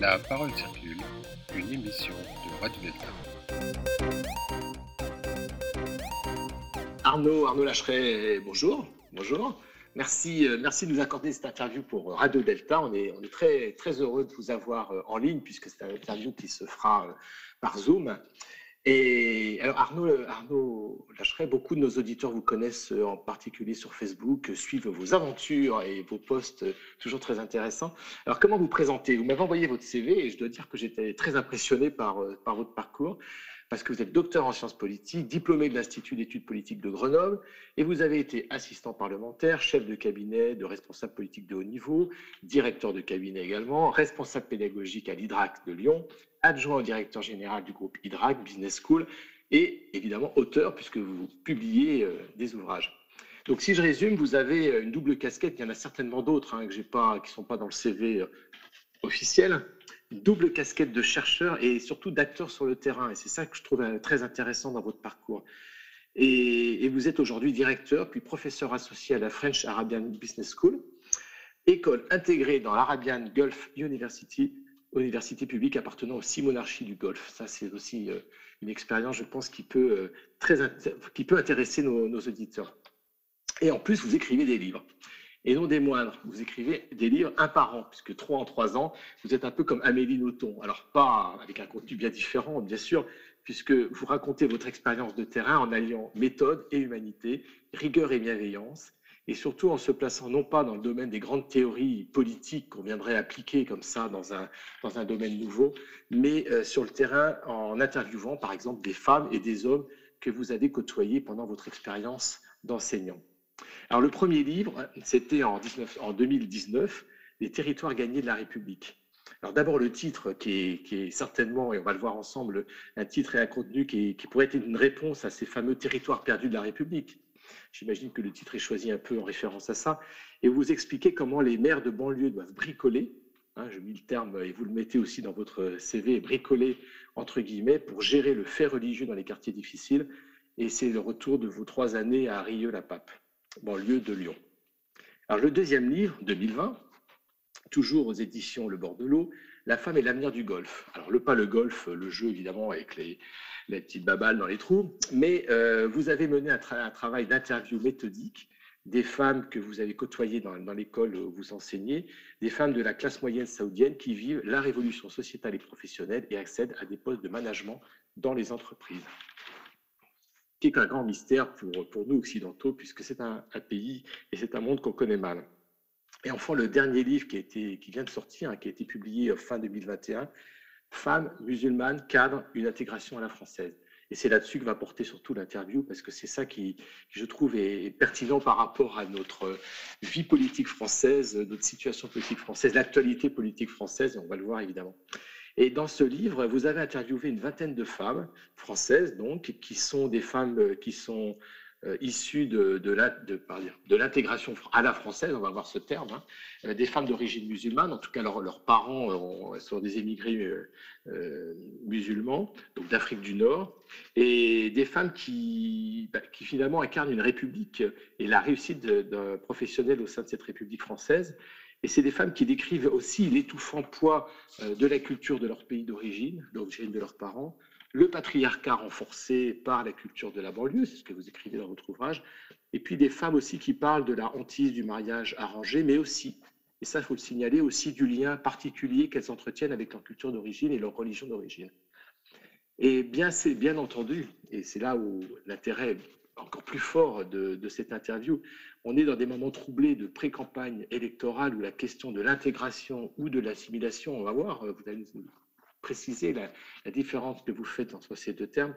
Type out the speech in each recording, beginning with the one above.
La parole circule, une émission de Radio Delta. Arnaud, Arnaud Lacheret, bonjour. Bonjour. Merci, euh, merci de nous accorder cette interview pour Radio Delta. On est, on est très, très heureux de vous avoir euh, en ligne puisque c'est une interview qui se fera euh, par Zoom. Et alors Arnaud, Arnaud Lacheret, beaucoup de nos auditeurs vous connaissent en particulier sur Facebook, suivent vos aventures et vos posts toujours très intéressants. Alors comment vous présentez? Vous m'avez envoyé votre CV et je dois dire que j'étais très impressionné par, par votre parcours parce que vous êtes docteur en sciences politiques, diplômé de l'Institut d'études politiques de Grenoble, et vous avez été assistant parlementaire, chef de cabinet de responsable politique de haut niveau, directeur de cabinet également, responsable pédagogique à l'IDRAC de Lyon, adjoint au directeur général du groupe IDRAC Business School, et évidemment auteur, puisque vous publiez euh, des ouvrages. Donc, si je résume, vous avez euh, une double casquette. Il y en a certainement d'autres hein, pas, qui ne sont pas dans le CV euh, officiel double casquette de chercheur et surtout d'acteur sur le terrain. Et c'est ça que je trouve très intéressant dans votre parcours. Et, vous êtes aujourd'hui directeur, puis professeur associé à la French Arabian Business School, école intégrée dans l'Arabian Gulf University, université publique appartenant aux six monarchies du Golfe. Ça, c'est aussi euh, une expérience, je pense, qui peut, euh, très, qui peut intéresser nos, auditeurs. Et en plus, vous écrivez des livres. Et non des moindres, vous écrivez des livres un par an, puisque trois en trois ans, vous êtes un peu comme Amélie Nothomb. Alors, pas avec un contenu bien différent, bien sûr, puisque vous racontez votre expérience de terrain en alliant méthode et humanité, rigueur et bienveillance, et surtout en se plaçant non pas dans le domaine des grandes théories politiques qu'on viendrait appliquer comme ça dans un, dans un domaine nouveau, mais euh, sur le terrain en interviewant par exemple des femmes et des hommes que vous avez côtoyés pendant votre expérience d'enseignant. Alors le premier livre, c'était en, en 2019, Les territoires gagnés de la République. Alors d'abord le titre qui est, certainement, et on va le voir ensemble, un titre et un contenu qui, pourrait être une réponse à ces fameux territoires perdus de la République. J'imagine que le titre est choisi un peu en référence à ça. Et vous expliquez comment les maires de banlieue doivent bricoler, hein, je mets le terme et vous le mettez aussi dans votre CV, bricoler entre guillemets, pour gérer le fait religieux dans les quartiers difficiles. Et c'est le retour de vos trois années à Rieux-la-Pape banlieue de Lyon. Alors le deuxième livre, 2020, toujours aux éditions Le bord de l'eau, La femme et l'avenir du golf. Alors le pas le golf, le jeu évidemment avec les, petites babales dans les trous, mais euh, vous avez mené un, travail d'interview méthodique des femmes que vous avez côtoyées dans, l'école où vous enseignez, des femmes de la classe moyenne saoudienne qui vivent la révolution sociétale et professionnelle et accèdent à des postes de management dans les entreprises qui est un grand mystère pour nous occidentaux, puisque c'est un, pays et c'est un monde qu'on connaît mal. Et enfin, le dernier livre qui, a été, qui vient de sortir, hein, qui a été publié fin 2021, Femmes musulmanes, cadre, une intégration à la française. Et c'est là-dessus que va porter surtout l'interview, parce que c'est ça qui, je trouve, est pertinent par rapport à notre vie politique française, notre situation politique française, l'actualité politique française, et on va le voir évidemment. Et dans ce livre, vous avez interviewé une vingtaine de femmes françaises, donc, qui sont des femmes euh, qui sont euh, issues de, l'intégration à la française, on va voir ce terme, hein. euh, des femmes d'origine musulmane, en tout cas leurs parents sont des émigrés musulmans, donc d'Afrique du Nord, et des femmes qui, bah, finalement incarnent une république et la réussite professionnelle au sein de cette république française. Et c'est des femmes qui décrivent aussi l'étouffant poids euh, de la culture de leur pays d'origine, d'origine de leurs parents, le patriarcat renforcé par la culture de la banlieue, c'est ce que vous écrivez dans votre ouvrage, et puis des femmes aussi qui parlent de la hantise du mariage arrangé, mais aussi, et ça il faut le signaler, aussi du lien particulier qu'elles entretiennent avec leur culture d'origine et leur religion d'origine. Et bien, bien entendu, et c'est là où l'intérêt encore plus fort de, cette interview. On est dans des moments troublés de pré-campagne électorale où la question de l'intégration ou de l'assimilation, on va voir, vous allez nous préciser la, différence que vous faites entre ces deux termes,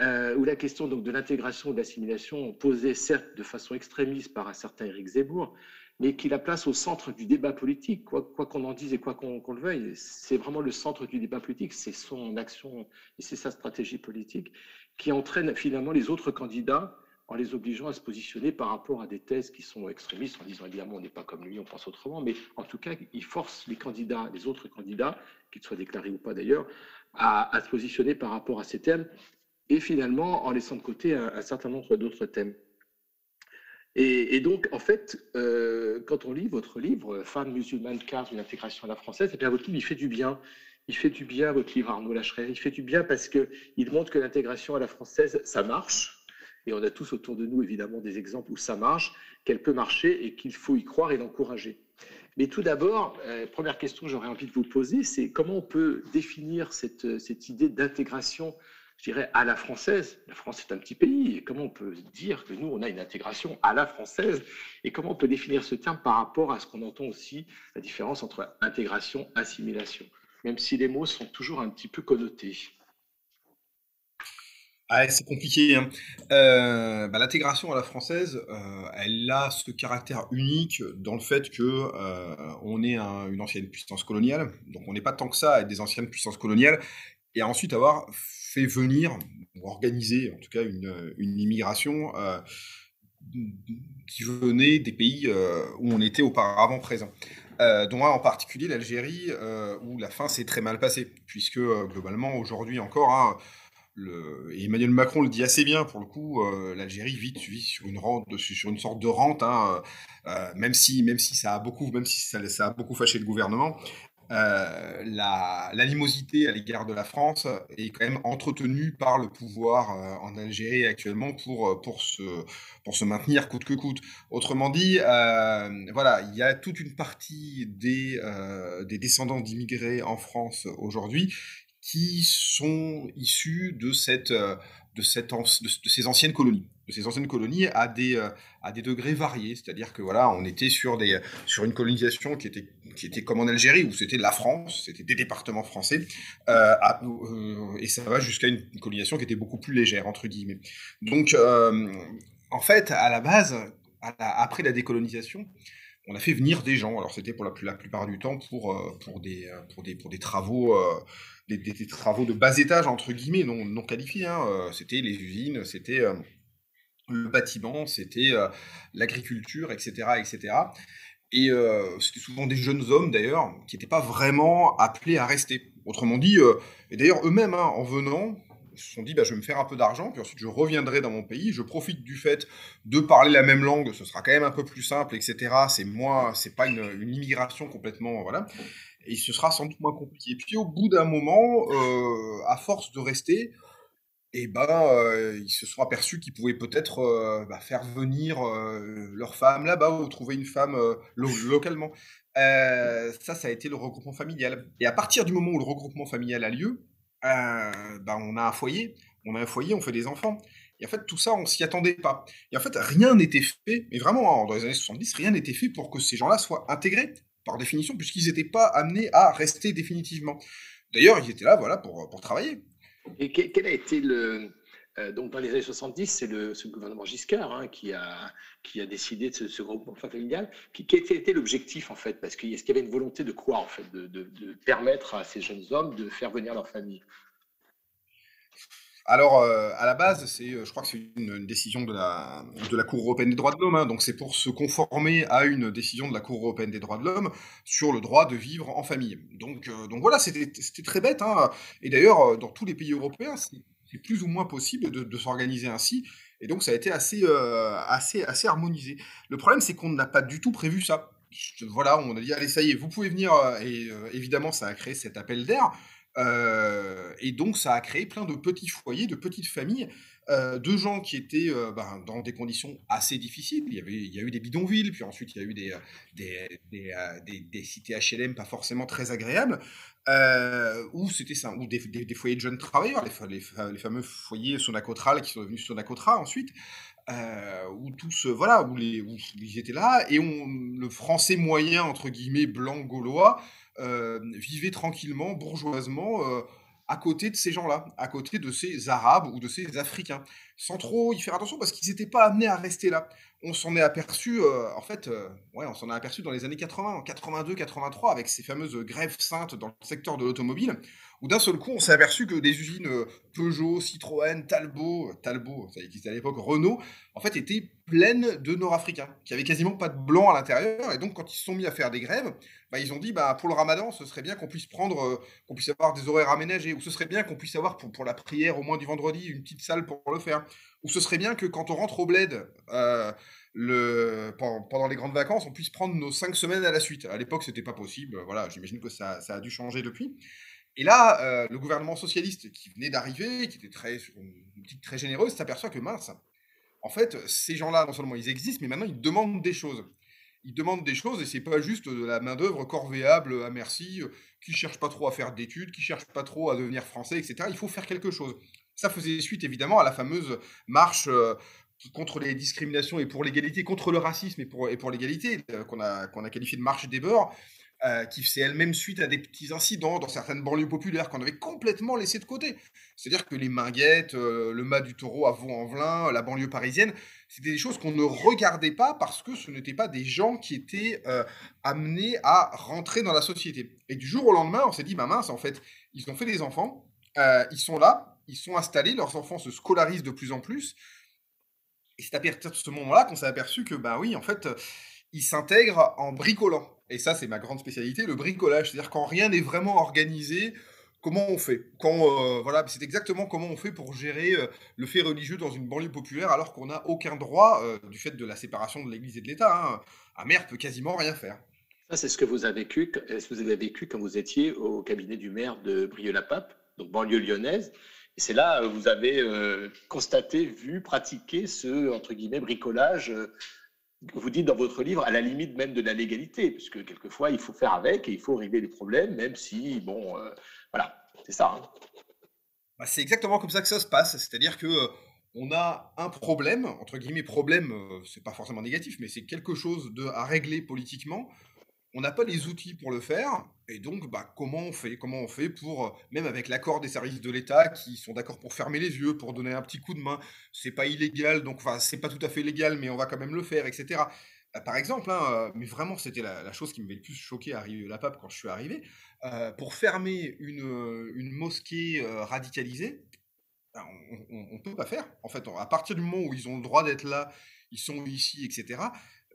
euh, où la question donc de l'intégration de l'assimilation posée certes de façon extrémiste par un certain Éric Zemmour, mais qui la place au centre du débat politique, quoi qu'on en dise et quoi qu'on le veuille. C'est vraiment le centre du débat politique, c'est son action et c'est sa stratégie politique qui entraîne finalement les autres candidats en les obligeant à se positionner par rapport à des thèses qui sont extrémistes, en disant évidemment on n'est pas comme lui, on pense autrement, mais en tout cas, il force les candidats, les autres candidats, qu'ils soient déclarés ou pas d'ailleurs, à, se positionner par rapport à ces thèmes, et finalement en laissant de côté un, certain nombre d'autres thèmes. Et, donc, en fait, euh, quand on lit votre livre, Femmes musulmanes, car une intégration à la française, et eh bien votre livre, il fait du bien. Il fait du bien, votre livre Arnaud Lacheret. Il fait du bien parce qu'il montre que l'intégration à la française, ça marche. Et on a tous autour de nous, évidemment, des exemples où ça marche, qu'elle peut marcher et qu'il faut y croire et l'encourager. Mais tout d'abord, euh, première question que j'aurais envie de vous poser, c'est comment on peut définir cette, cette idée d'intégration je dirais, à la française? La France est un petit pays. Et comment on peut dire que nous, on a une intégration à la française? Et comment on peut définir ce terme par rapport à ce qu'on entend aussi, la différence entre intégration, assimilation, même si les mots sont toujours un petit peu connotés ah, c'est compliqué. Hein. Euh, bah, l'intégration à la française, euh, elle a ce caractère unique dans le fait que euh, on est une ancienne puissance coloniale, donc on n'est pas tant que ça à être des anciennes puissances coloniales, et ensuite avoir fait venir, ou organiser en tout cas une, immigration qui venait des pays où on était auparavant présent. Euh, dont en particulier l'Algérie, où la fin s'est très mal passée, puisque globalement aujourd'hui encore, hein, Emmanuel Macron le dit assez bien pour le coup, l'Algérie vit, sur une sorte de rente, hein, même si même si ça a beaucoup, même si ça, beaucoup fâché le gouvernement, euh, l'animosité à l'égard de la France est quand même entretenue par le pouvoir euh, en Algérie actuellement pour, euh, se, maintenir coûte que coûte. Autrement dit, voilà, il y a toute une partie des descendants d'immigrés en France aujourd'hui qui sont issus de, cette, de, cette, de ces anciennes colonies de ces anciennes colonies à des, euh, à des degrés variés. C'est-à-dire que voilà, on était sur, des, sur une colonisation qui était, qui était comme en Algérie, où c'était la France, c'était des départements français, euh, euh, et ça va jusqu'à une, colonisation qui était beaucoup plus légère, entre guillemets. Donc, en fait, à la base, après la décolonisation, on a fait venir des gens. Alors c'était pour la, plupart du temps pour, pour, des, pour, des, pour des travaux, des, des, travaux de bas étage entre guillemets, non, qualifiés. Hein. C'était les usines, c'était le bâtiment, c'était euh, l'agriculture, etc., etc. Et euh, c'était souvent des jeunes hommes d'ailleurs qui n'étaient pas vraiment appelés à rester. Autrement dit, euh, et d'ailleurs eux-mêmes, hein, en venant, se sont dit bah, je vais me faire un peu d'argent, puis ensuite je reviendrai dans mon pays, je profite du fait de parler la même langue, ce sera quand même un peu plus simple, etc. C'est moins, c'est pas une, immigration complètement, voilà. Et ce sera sans doute moins compliqué. Puis au bout d'un moment, à force de rester, et ben euh, ils se sont aperçus qu'ils pouvaient peut-être euh, bah, faire venir euh, leur femme là-bas ou trouver une femme localement. ça, ça a été le regroupement familial. Et à partir du moment où le regroupement familial a lieu, bah, on a un foyer, on a un foyer, on fait des enfants. Et en fait, tout ça, on s'y attendait pas. Et en fait, rien n'était fait, mais vraiment, hein, dans les années 70, rien n'était fait pour que ces gens-là soient intégrés, par définition, puisqu'ils n'étaient pas amenés à rester définitivement. D'ailleurs, ils étaient là, voilà, pour, pour travailler. Et quel a été le. Euh, donc, dans les années 70, c'est le, gouvernement Giscard hein, qui, a, qui décidé de ce, ce groupement familial. Qui, quel était l'objectif, en fait Parce qu'il y avait une volonté de quoi, en fait de, permettre à ces jeunes hommes de faire venir leur famille? Alors, euh, à la base, c'est, euh, je crois que c'est une, décision de la, Cour européenne des droits de l'homme. Hein. donc, c'est pour se conformer à une décision de la Cour européenne des droits de l'homme sur le droit de vivre en famille. Donc, donc voilà, c'était très bête. Hein. Et d'ailleurs, dans tous les pays européens, c'est plus ou moins possible de, s'organiser ainsi. Et donc, ça a été assez, assez, assez harmonisé. Le problème, c'est qu'on n'a pas du tout prévu ça. Voilà, on a dit, allez, ça y est, vous pouvez venir. Et évidemment, ça a créé cet appel d'air. Euh, et donc, ça a créé plein de petits foyers, de petites familles, euh, de gens qui étaient euh, ben, dans des conditions assez difficiles. Il y, avait, il y a eu des bidonvilles, puis ensuite il y a eu des, des, des, des, cités HLM pas forcément très agréables, où c'était ça, ou des, foyers de jeunes travailleurs, les, les, fameux foyers Sonacotral qui sont devenus Sonacotra ensuite. où tous, voilà, où, les, ils étaient là, et on, le français moyen, entre guillemets, blanc gaulois, euh, vivaient tranquillement, bourgeoisement, euh, à côté de ces gens-là, à côté de ces Arabes ou de ces Africains, sans trop y faire attention parce qu'ils n'étaient pas amenés à rester là. On s'en est aperçu, euh, en fait, ouais, on s'en est aperçu dans les années 80, 82, 83, avec ces fameuses grèves saintes dans le secteur de l'automobile, où d'un seul coup, on s'est aperçu que des usines Peugeot, Citroën, Talbot, Talbot, ça existait à l'époque, Renault, en fait, étaient pleines de Nord-Africains, qui avaient quasiment pas de blanc à l'intérieur, et donc quand ils se sont mis à faire des grèves, bah, ils ont dit bah, pour le ramadan, ce serait bien qu'on puisse prendre, euh, qu'on puisse avoir des horaires aménagés, ou ce serait bien qu'on puisse avoir pour, pour la prière au moins du vendredi une petite salle pour le faire. Ou ce serait bien que quand on rentre au bled, euh, le, pendant, les grandes vacances, on puisse prendre nos cinq semaines à la suite. À l'époque, c'était pas possible. Voilà, j'imagine que ça, a dû changer depuis. Et là, euh, le gouvernement socialiste qui venait d'arriver, qui était très, une politique très généreuse, s'aperçoit que mince, en fait, ces gens-là, non seulement ils existent, mais maintenant ils demandent des choses. Ils demandent des choses et c'est pas juste de la main-d'œuvre corvéable à merci, euh, qui cherche pas trop à faire d'études, qui cherche pas trop à devenir français, etc. Il faut faire quelque chose. Ça faisait suite évidemment à la fameuse marche euh, contre les discriminations et pour l'égalité, contre le racisme et pour, et pour l'égalité, euh, qu'on a, qu'on a qualifié de marche des beurs, euh, qui faisait elle-même suite à des petits incidents dans certaines banlieues populaires qu'on avait complètement laissé de côté. C'est-à-dire que les Minguettes, le mât du taureau à Vaux-en-Velin, la banlieue parisienne, c'était des choses qu'on ne regardait pas parce que ce n'étaient pas des gens qui étaient amenés à rentrer dans la société. Et du jour au lendemain, on s'est dit, bah mince, en fait, ils ont fait des enfants, ils sont là, ils sont installés, leurs enfants se scolarisent de plus en plus. Et c'est à partir de ce moment-là qu'on s'est aperçu que, bah oui, en fait, ils s'intègrent en bricolant. Et ça, c'est ma grande spécialité, le bricolage. C'est-à-dire quand rien n'est vraiment organisé, comment on fait? Quand euh, voilà, c'est exactement comment on fait pour gérer euh, le fait religieux dans une banlieue populaire alors qu'on n'a aucun droit euh, du fait de la séparation de l'Église et de l'État. Hein. Un maire peut quasiment rien faire. Ça, c'est ce que vous avez vécu. Ce que vous avez vécu quand vous étiez au cabinet du maire de Brieux-la-Pape, donc banlieue lyonnaise. Et c'est là vous avez constaté, vu, pratiqué ce, entre guillemets, bricolage vous dites dans votre livre, à la limite même de la légalité, puisque quelquefois, il faut faire avec et il faut régler les problèmes, même si, bon, voilà, c'est ça. Hein. Bah, c'est exactement comme ça que ça se passe. C'est-à-dire que on a un problème, entre guillemets, problème, c'est pas forcément négatif, mais c'est quelque chose à régler politiquement on n'a pas les outils pour le faire, et donc bah, comment on fait Comment on fait pour, euh, même avec l'accord des services de l'État qui sont d'accord pour fermer les yeux, pour donner un petit coup de main, c'est pas illégal, donc enfin c'est pas tout à fait légal, mais on va quand même le faire, etc. Bah, par exemple, hein, euh, mais vraiment c'était la, chose qui m'avait le plus choqué à la pape quand je suis arrivé, euh, pour fermer une, une mosquée radicalisée, bah, on ne peut pas faire. En fait, à partir du moment où ils ont le droit d'être là, ils sont ici, etc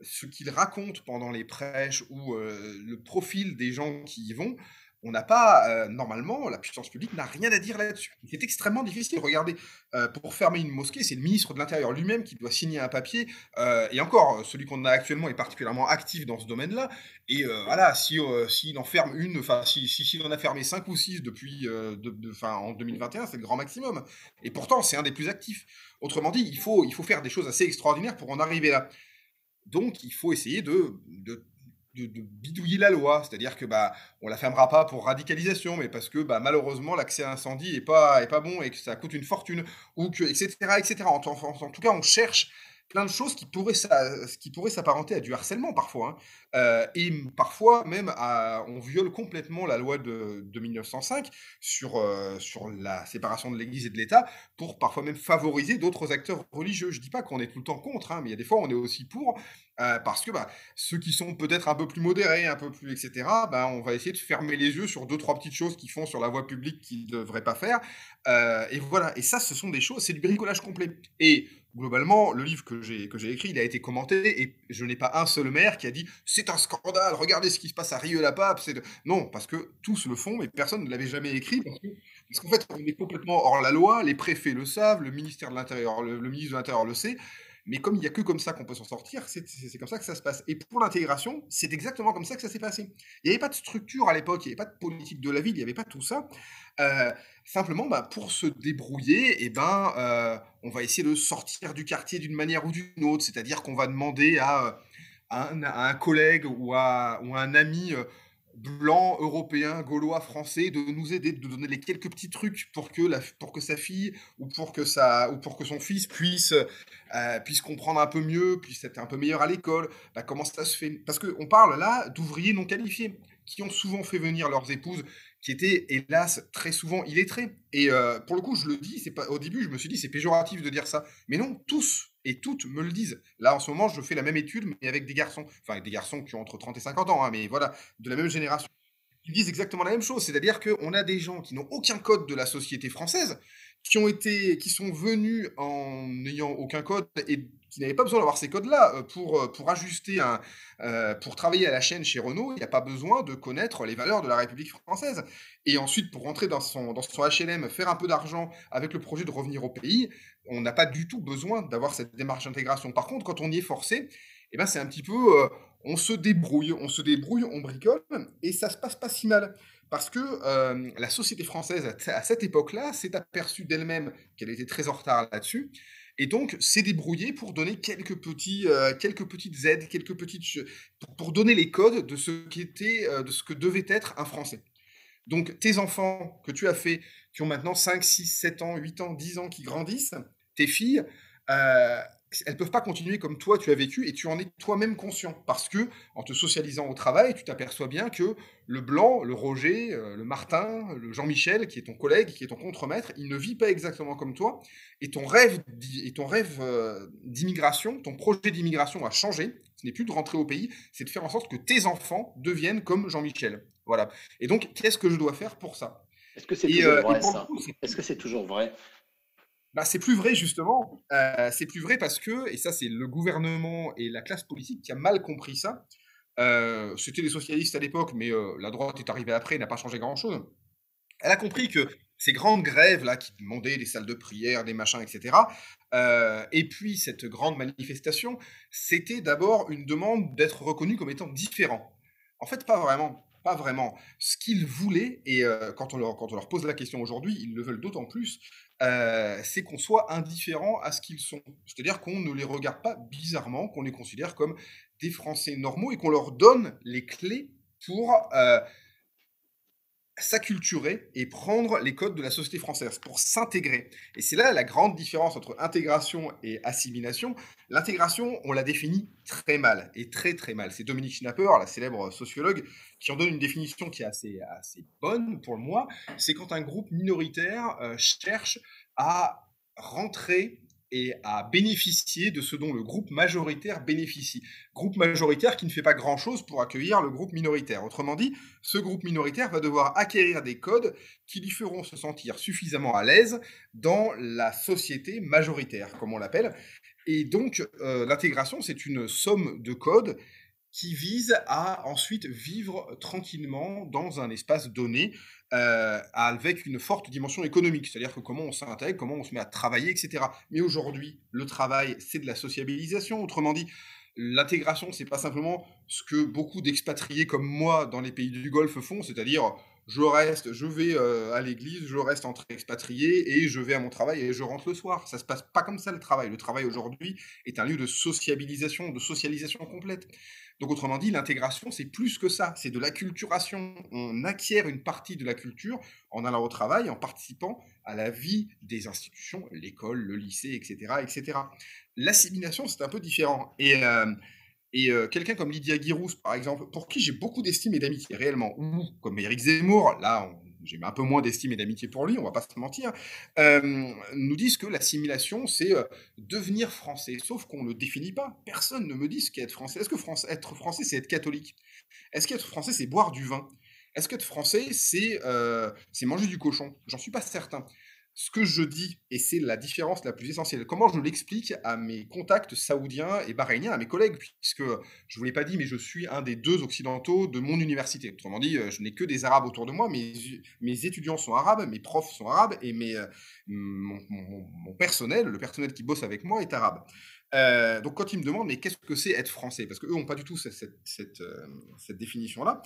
ce qu'ils racontent pendant les prêches ou euh, le profil des gens qui y vont, on n'a pas, euh, normalement, la puissance publique n'a rien à dire là-dessus. C'est extrêmement difficile. Regardez, euh, pour fermer une mosquée, c'est le ministre de l'Intérieur lui-même qui doit signer un papier. et encore, celui qu'on a actuellement est particulièrement actif dans ce domaine-là. Et voilà, s'il si, en ferme une, enfin, s'il si, en a fermé cinq ou six depuis, de, en 2021, c'est le grand maximum. Et pourtant, c'est un des plus actifs. Autrement dit, il faut, il faut faire des choses assez extraordinaires pour en arriver là. Donc, il faut essayer de, bidouiller la loi, c'est-à-dire que bah on la fermera pas pour radicalisation, mais parce que bah, malheureusement l'accès à incendie est pas est pas bon et que ça coûte une fortune ou que etc etc. En tout cas, on cherche plein de choses qui pourraient, qui pourraient s'apparenter à du harcèlement parfois. Hein. Euh, et parfois même, on viole complètement la loi de, 1905 sur, euh, sur la séparation de l'Église et de l'État pour parfois même favoriser d'autres acteurs religieux. Je ne dis pas qu'on est tout le temps contre, hein, mais il y a des fois on est aussi pour, euh, parce que bah, ceux qui sont peut-être un peu plus modérés, un peu plus, etc., bah, on va essayer de fermer les yeux sur deux, trois petites choses qu'ils font sur la voie publique qu'ils ne devraient pas faire. et voilà, et ça, ce sont des choses, c'est du bricolage complet. Et globalement, le livre que j'ai, que j'ai écrit, il a été commenté et je n'ai pas un seul maire qui a dit c'est un scandale, regardez ce qui se passe à Rieux-la-Pape. Non, parce que tous le font, mais personne ne l'avait jamais écrit. Parce, qu'en fait, on est complètement hors la loi, les préfets le savent, le ministère de l'Intérieur, le ministre de l'Intérieur le sait. Mais comme il n'y a que comme ça qu'on peut s'en sortir, c'est comme ça que ça se passe. Et pour l'intégration, c'est exactement comme ça que ça s'est passé. Il n'y avait pas de structure à l'époque, il n'y avait pas de politique de la ville, il n'y avait pas tout ça. Euh, simplement, bah, pour se débrouiller, eh ben, euh, on va essayer de sortir du quartier d'une manière ou d'une autre. C'est-à-dire qu'on va demander à, un, collègue ou à, un ami euh, blanc, européen, gaulois, français, de nous aider, de donner les quelques petits trucs pour que, pour que sa fille ou pour que, ou pour que son fils puisse, euh, puisse comprendre un peu mieux, puisse être un peu meilleur à l'école. Bah, comment ça se fait? Parce qu'on parle là d'ouvriers non qualifiés qui ont souvent fait venir leurs épouses qui étaient hélas très souvent illettrés. Et euh, pour le coup, je le dis, c'est pas au début, je me suis dit c'est péjoratif de dire ça, mais non, tous et toutes me le disent. Là, en ce moment, je fais la même étude, mais avec des garçons, enfin avec des garçons qui ont entre 30 et 50 ans, hein, mais voilà, de la même génération. ils disent exactement la même chose. C'est-à-dire qu'on a des gens qui n'ont aucun code de la société française, qui ont été, qui sont venus en n'ayant aucun code et qui n'avaient pas besoin d'avoir ces codes-là euh, pour, euh, pour ajuster un, euh, pour travailler à la chaîne chez Renault. Il n'y a pas besoin de connaître les valeurs de la République française. Et ensuite, pour rentrer dans son, dans son HLM, faire un peu d'argent avec le projet de revenir au pays, on n'a pas du tout besoin d'avoir cette démarche d'intégration. Par contre, quand on y est forcé, eh ben, c'est un petit peu, on se débrouille, on se débrouille, on bricole, et ça se passe pas si mal. Parce que euh, la société française, à cette époque-là, s'est aperçue d'elle-même qu'elle était très en retard là-dessus, et donc s'est débrouillée pour donner quelques, petits, euh, quelques petites aides, quelques petites, pour, donner les codes de ce, qui était, euh, de ce que devait être un Français. Donc tes enfants que tu as fait, qui ont maintenant 5, 6, 7 ans, 8 ans, 10 ans, qui grandissent, tes filles, elles peuvent pas continuer comme toi tu as vécu et tu en es toi-même conscient parce que en te socialisant au travail, tu t'aperçois bien que le blanc, le Roger, euh, le Martin, le Jean-Michel qui est ton collègue, qui est ton contremaître, il ne vit pas exactement comme toi et ton rêve et ton rêve euh, d'immigration, ton projet d'immigration a changé. Ce n'est plus de rentrer au pays, c'est de faire en sorte que tes enfants deviennent comme Jean-Michel. Voilà. Et donc qu'est-ce que je dois faire pour ça? Est-ce que c'est toujours euh, vrai ça Est-ce que c'est toujours vrai bah, c'est plus vrai justement. Euh, c'est plus vrai parce que, et ça c'est le gouvernement et la classe politique qui a mal compris ça. Euh, c'était les socialistes à l'époque, mais euh, la droite est arrivée après, n'a pas changé grand-chose. Elle a compris que ces grandes grèves là qui demandaient des salles de prière, des machins, etc. et puis cette grande manifestation, c'était d'abord une demande d'être reconnu comme étant différent. En fait, pas vraiment. Pas vraiment. Ce qu'ils voulaient, et quand, on leur, quand on leur pose la question aujourd'hui, ils le veulent d'autant plus, euh, c'est qu'on soit indifférent à ce qu'ils sont. C'est-à-dire qu'on ne les regarde pas bizarrement, qu'on les considère comme des Français normaux et qu'on leur donne les clés pour euh, s'acculturer et prendre les codes de la société française, pour s'intégrer. Et c'est là la grande différence entre intégration et assimilation. L'intégration, on la définit très mal, et très très mal. C'est Dominique Schnapper, la célèbre sociologue, qui en donne une définition qui est assez, assez bonne pour moi. C'est quand un groupe minoritaire euh, cherche à rentrer et à bénéficier de ce dont le groupe majoritaire bénéficie. Groupe majoritaire qui ne fait pas grand-chose pour accueillir le groupe minoritaire. Autrement dit, ce groupe minoritaire va devoir acquérir des codes qui lui feront se sentir suffisamment à l'aise dans la société majoritaire, comme on l'appelle. Et donc, euh, l'intégration, c'est une somme de codes qui vise à ensuite vivre tranquillement dans un espace donné euh, avec une forte dimension économique, c'est-à-dire que comment on s'intègre, comment on se met à travailler, etc. Mais aujourd'hui, le travail, c'est de la sociabilisation. Autrement dit, l'intégration, c'est pas simplement ce que beaucoup d'expatriés comme moi dans les pays du Golfe font, c'est-à-dire je reste, je vais euh, à l'église, je reste entre expatriés et je vais à mon travail et je rentre le soir. Ça se passe pas comme ça le travail. Le travail aujourd'hui est un lieu de sociabilisation, de socialisation complète. Donc autrement dit, l'intégration, c'est plus que ça, c'est de l'acculturation. On acquiert une partie de la culture en allant au travail, en participant à la vie des institutions, l'école, le lycée, etc. etc. L'assimilation, c'est un peu différent. Et, euh, et euh, quelqu'un comme Lydia Girouz, par exemple, pour qui j'ai beaucoup d'estime et d'amitié réellement, ou comme Éric Zemmour, là, j'ai un peu moins d'estime et d'amitié pour lui, on va pas se mentir, euh, nous disent que l'assimilation, c'est euh, devenir français. Sauf qu'on ne le définit pas. Personne ne me dit ce qu'est être français. Est-ce que être français, c'est être catholique? Est-ce qu'être français, c'est boire du vin? Est-ce qu'être français, c'est manger du cochon? J'en suis pas certain ce que je dis, et c'est la différence la plus essentielle, comment je l'explique à mes contacts saoudiens et bahreïniens, à mes collègues, puisque je ne vous l'ai pas dit, mais je suis un des deux occidentaux de mon université. Autrement dit, euh, je n'ai que des arabes autour de moi, mes, mes étudiants sont arabes, mes profs sont arabes, et mes, euh, mon, personnel, le personnel qui bosse avec moi est arabe. Euh, donc quand ils me demandent mais qu'est-ce que c'est être français? Parce qu'eux n'ont pas du tout cette, définition-là.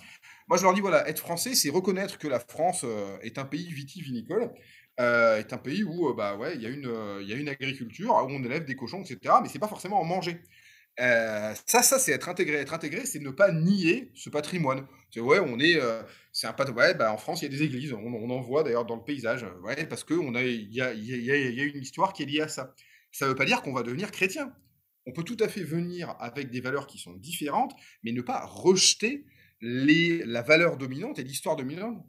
Moi je leur dis voilà, être français c'est reconnaître que la France est un pays vitivinicole euh, est un pays où euh, bah ouais il y a une euh, y a une agriculture où on élève des cochons etc mais c'est pas forcément en manger. Ça ça c'est être intégré. Être intégré c'est ne pas nier ce patrimoine. C'est ouais on est c'est un pas ouais bah en France il y a des églises. On, en voit d'ailleurs dans le paysage ouais parce que on a il y a, y, y a une histoire qui est liée à ça. Ça veut pas dire qu'on va devenir chrétien. On peut tout à fait venir avec des valeurs qui sont différentes mais ne pas rejeter la valeur dominante et l'histoire dominante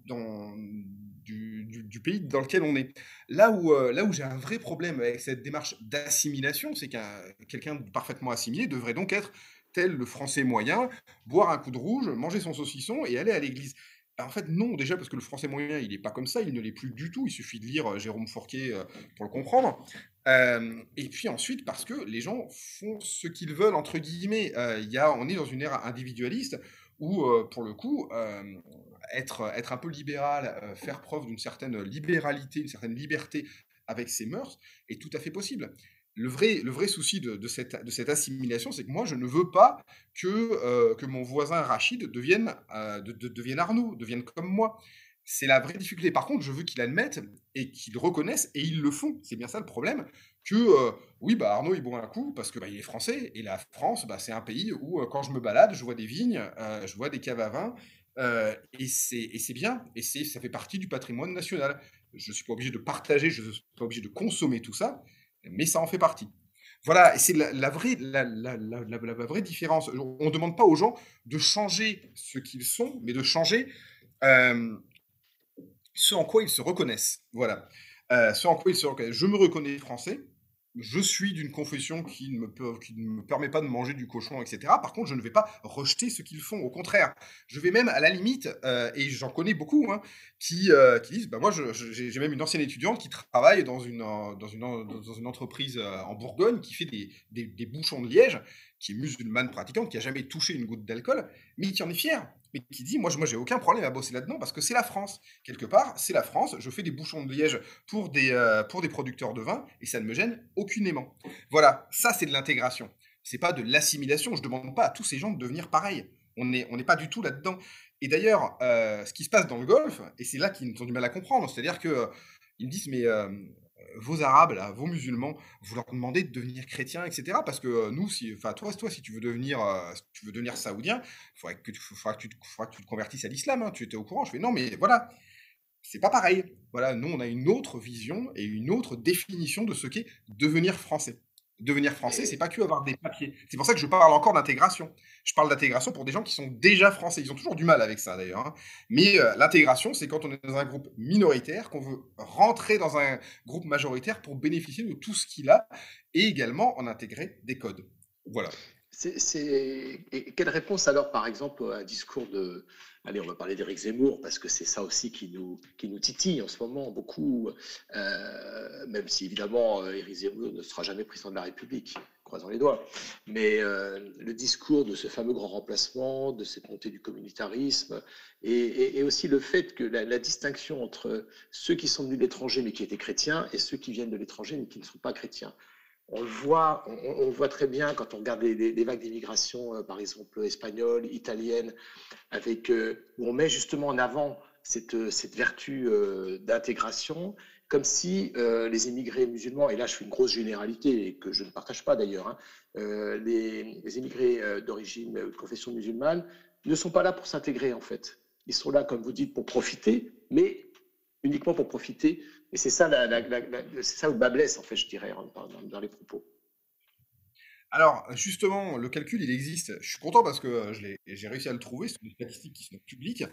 du, pays dans lequel on est. Là où, euh, où j'ai un vrai problème avec cette démarche d'assimilation, c'est qu'un quelqu'un parfaitement assimilé devrait donc être tel le français moyen, boire un coup de rouge, manger son saucisson et aller à l'église. en fait, non, déjà parce que le français moyen, il n'est pas comme ça, il ne l'est plus du tout. Il suffit de lire euh, Jérôme Fourquet euh, pour le comprendre. Euh, et puis ensuite, parce que les gens font ce qu'ils veulent, entre guillemets. Il y a, on est dans une ère individualiste où, pour le coup, être, être un peu libéral, faire preuve d'une certaine libéralité, une certaine liberté avec ses mœurs est tout à fait possible le vrai, souci de, cette, assimilation, c'est que moi, je ne veux pas que, euh, mon voisin Rachid devienne, euh, devienne Arnaud, devienne comme moi. C'est la vraie difficulté. Par contre, je veux qu'il admette et qu'il reconnaisse, et ils le font. C'est bien ça le problème, que euh, oui, bah Arnaud, il boit un coup parce que bah, il est français, et la France, bah, c'est un pays où quand je me balade, je vois des vignes, je vois des caves à vin, et c'est bien, et ça fait partie du patrimoine national. Je ne suis pas obligé de partager, je ne suis pas obligé de consommer tout ça, mais ça en fait partie. Voilà, c'est la, vraie, la, vraie différence. On ne demande pas aux gens de changer ce qu'ils sont, mais de changer euh, ce en quoi ils se reconnaissent. Voilà. Euh, ce en quoi ils se reconnaissent. Je me reconnais français, je suis d'une confession qui ne, me permet pas de manger du cochon, etc. Par contre, je ne vais pas rejeter ce qu'ils font. Au contraire, je vais même à la limite, euh, et j'en connais beaucoup, hein, qui, euh, qui, disent, bah, moi, j'ai même une ancienne étudiante qui travaille dans une, entreprise en Bourgogne qui fait des bouchons de liège, qui est musulmane pratiquante, qui a jamais touché une goutte d'alcool, mais qui en est fière qui dit moi, moi j'ai aucun problème à bosser là-dedans parce que c'est la France. Quelque part, c'est la France. Je fais des bouchons de liège pour des, euh, pour des producteurs de vin et ça ne me gêne aucunement. Voilà, ça c'est de l'intégration. C'est pas de l'assimilation. Je demande pas à tous ces gens de devenir pareils. On n'est on n'est pas du tout là-dedans. Et d'ailleurs, euh, ce qui se passe dans le Golfe, et c'est là qu'ils ont du mal à comprendre, c'est-à-dire que euh, ils me disent mais vos Arabes, vos musulmans, vous leur demandez de devenir chrétiens, etc. Parce que euh, nous, si, toi, toi, si tu veux devenir, euh, tu veux devenir saoudien, il faudra que, tu, que tu te convertisses à l'islam. Hein. tu étais au courant. Je fais non, mais voilà, c'est pas pareil. Voilà, nous, on a une autre vision et une autre définition de ce qu'est devenir français. Devenir français, c'est pas que avoir des papiers. C'est pour ça que je parle encore d'intégration. Je parle d'intégration pour des gens qui sont déjà français. Ils ont toujours du mal avec ça d'ailleurs. Hein. Mais euh, l'intégration, c'est quand on est dans un groupe minoritaire, qu'on veut rentrer dans un groupe majoritaire pour bénéficier de tout ce qu'il a et également en intégrer des codes. Voilà. Quelle réponse alors, par exemple, à un discours de, allez, on va parler d'Éric Zemmour parce que c'est ça aussi qui nous, qui nous titille en ce moment beaucoup, euh, même si évidemment euh, Éric Zemmour ne sera jamais président de la République, croisons les doigts. Mais euh, le discours de ce fameux grand remplacement, de cette montée du communautarisme, et, aussi le fait que la, la, distinction entre ceux qui sont venus de l'étranger mais qui étaient chrétiens et ceux qui viennent de l'étranger mais qui ne sont pas chrétiens on le voit, on, voit très bien quand on regarde les, vagues d'immigration, euh, par exemple espagnole, italienne, avec, euh, où on met justement en avant cette, euh, vertu d'intégration, comme si les immigrés musulmans, et là je fais une grosse généralité et que je ne partage pas d'ailleurs, hein, les, les, immigrés d'origine de confession musulmane ne sont pas là pour s'intégrer en fait. Ils sont là, comme vous dites, pour profiter, mais uniquement pour profiter et c'est ça, c'est ça où bas blesse, en fait, je dirais, dans, les propos. Alors, justement, le calcul, il existe. Je suis content parce que euh, j'ai réussi à le trouver. C'est une statistique qui sont publiques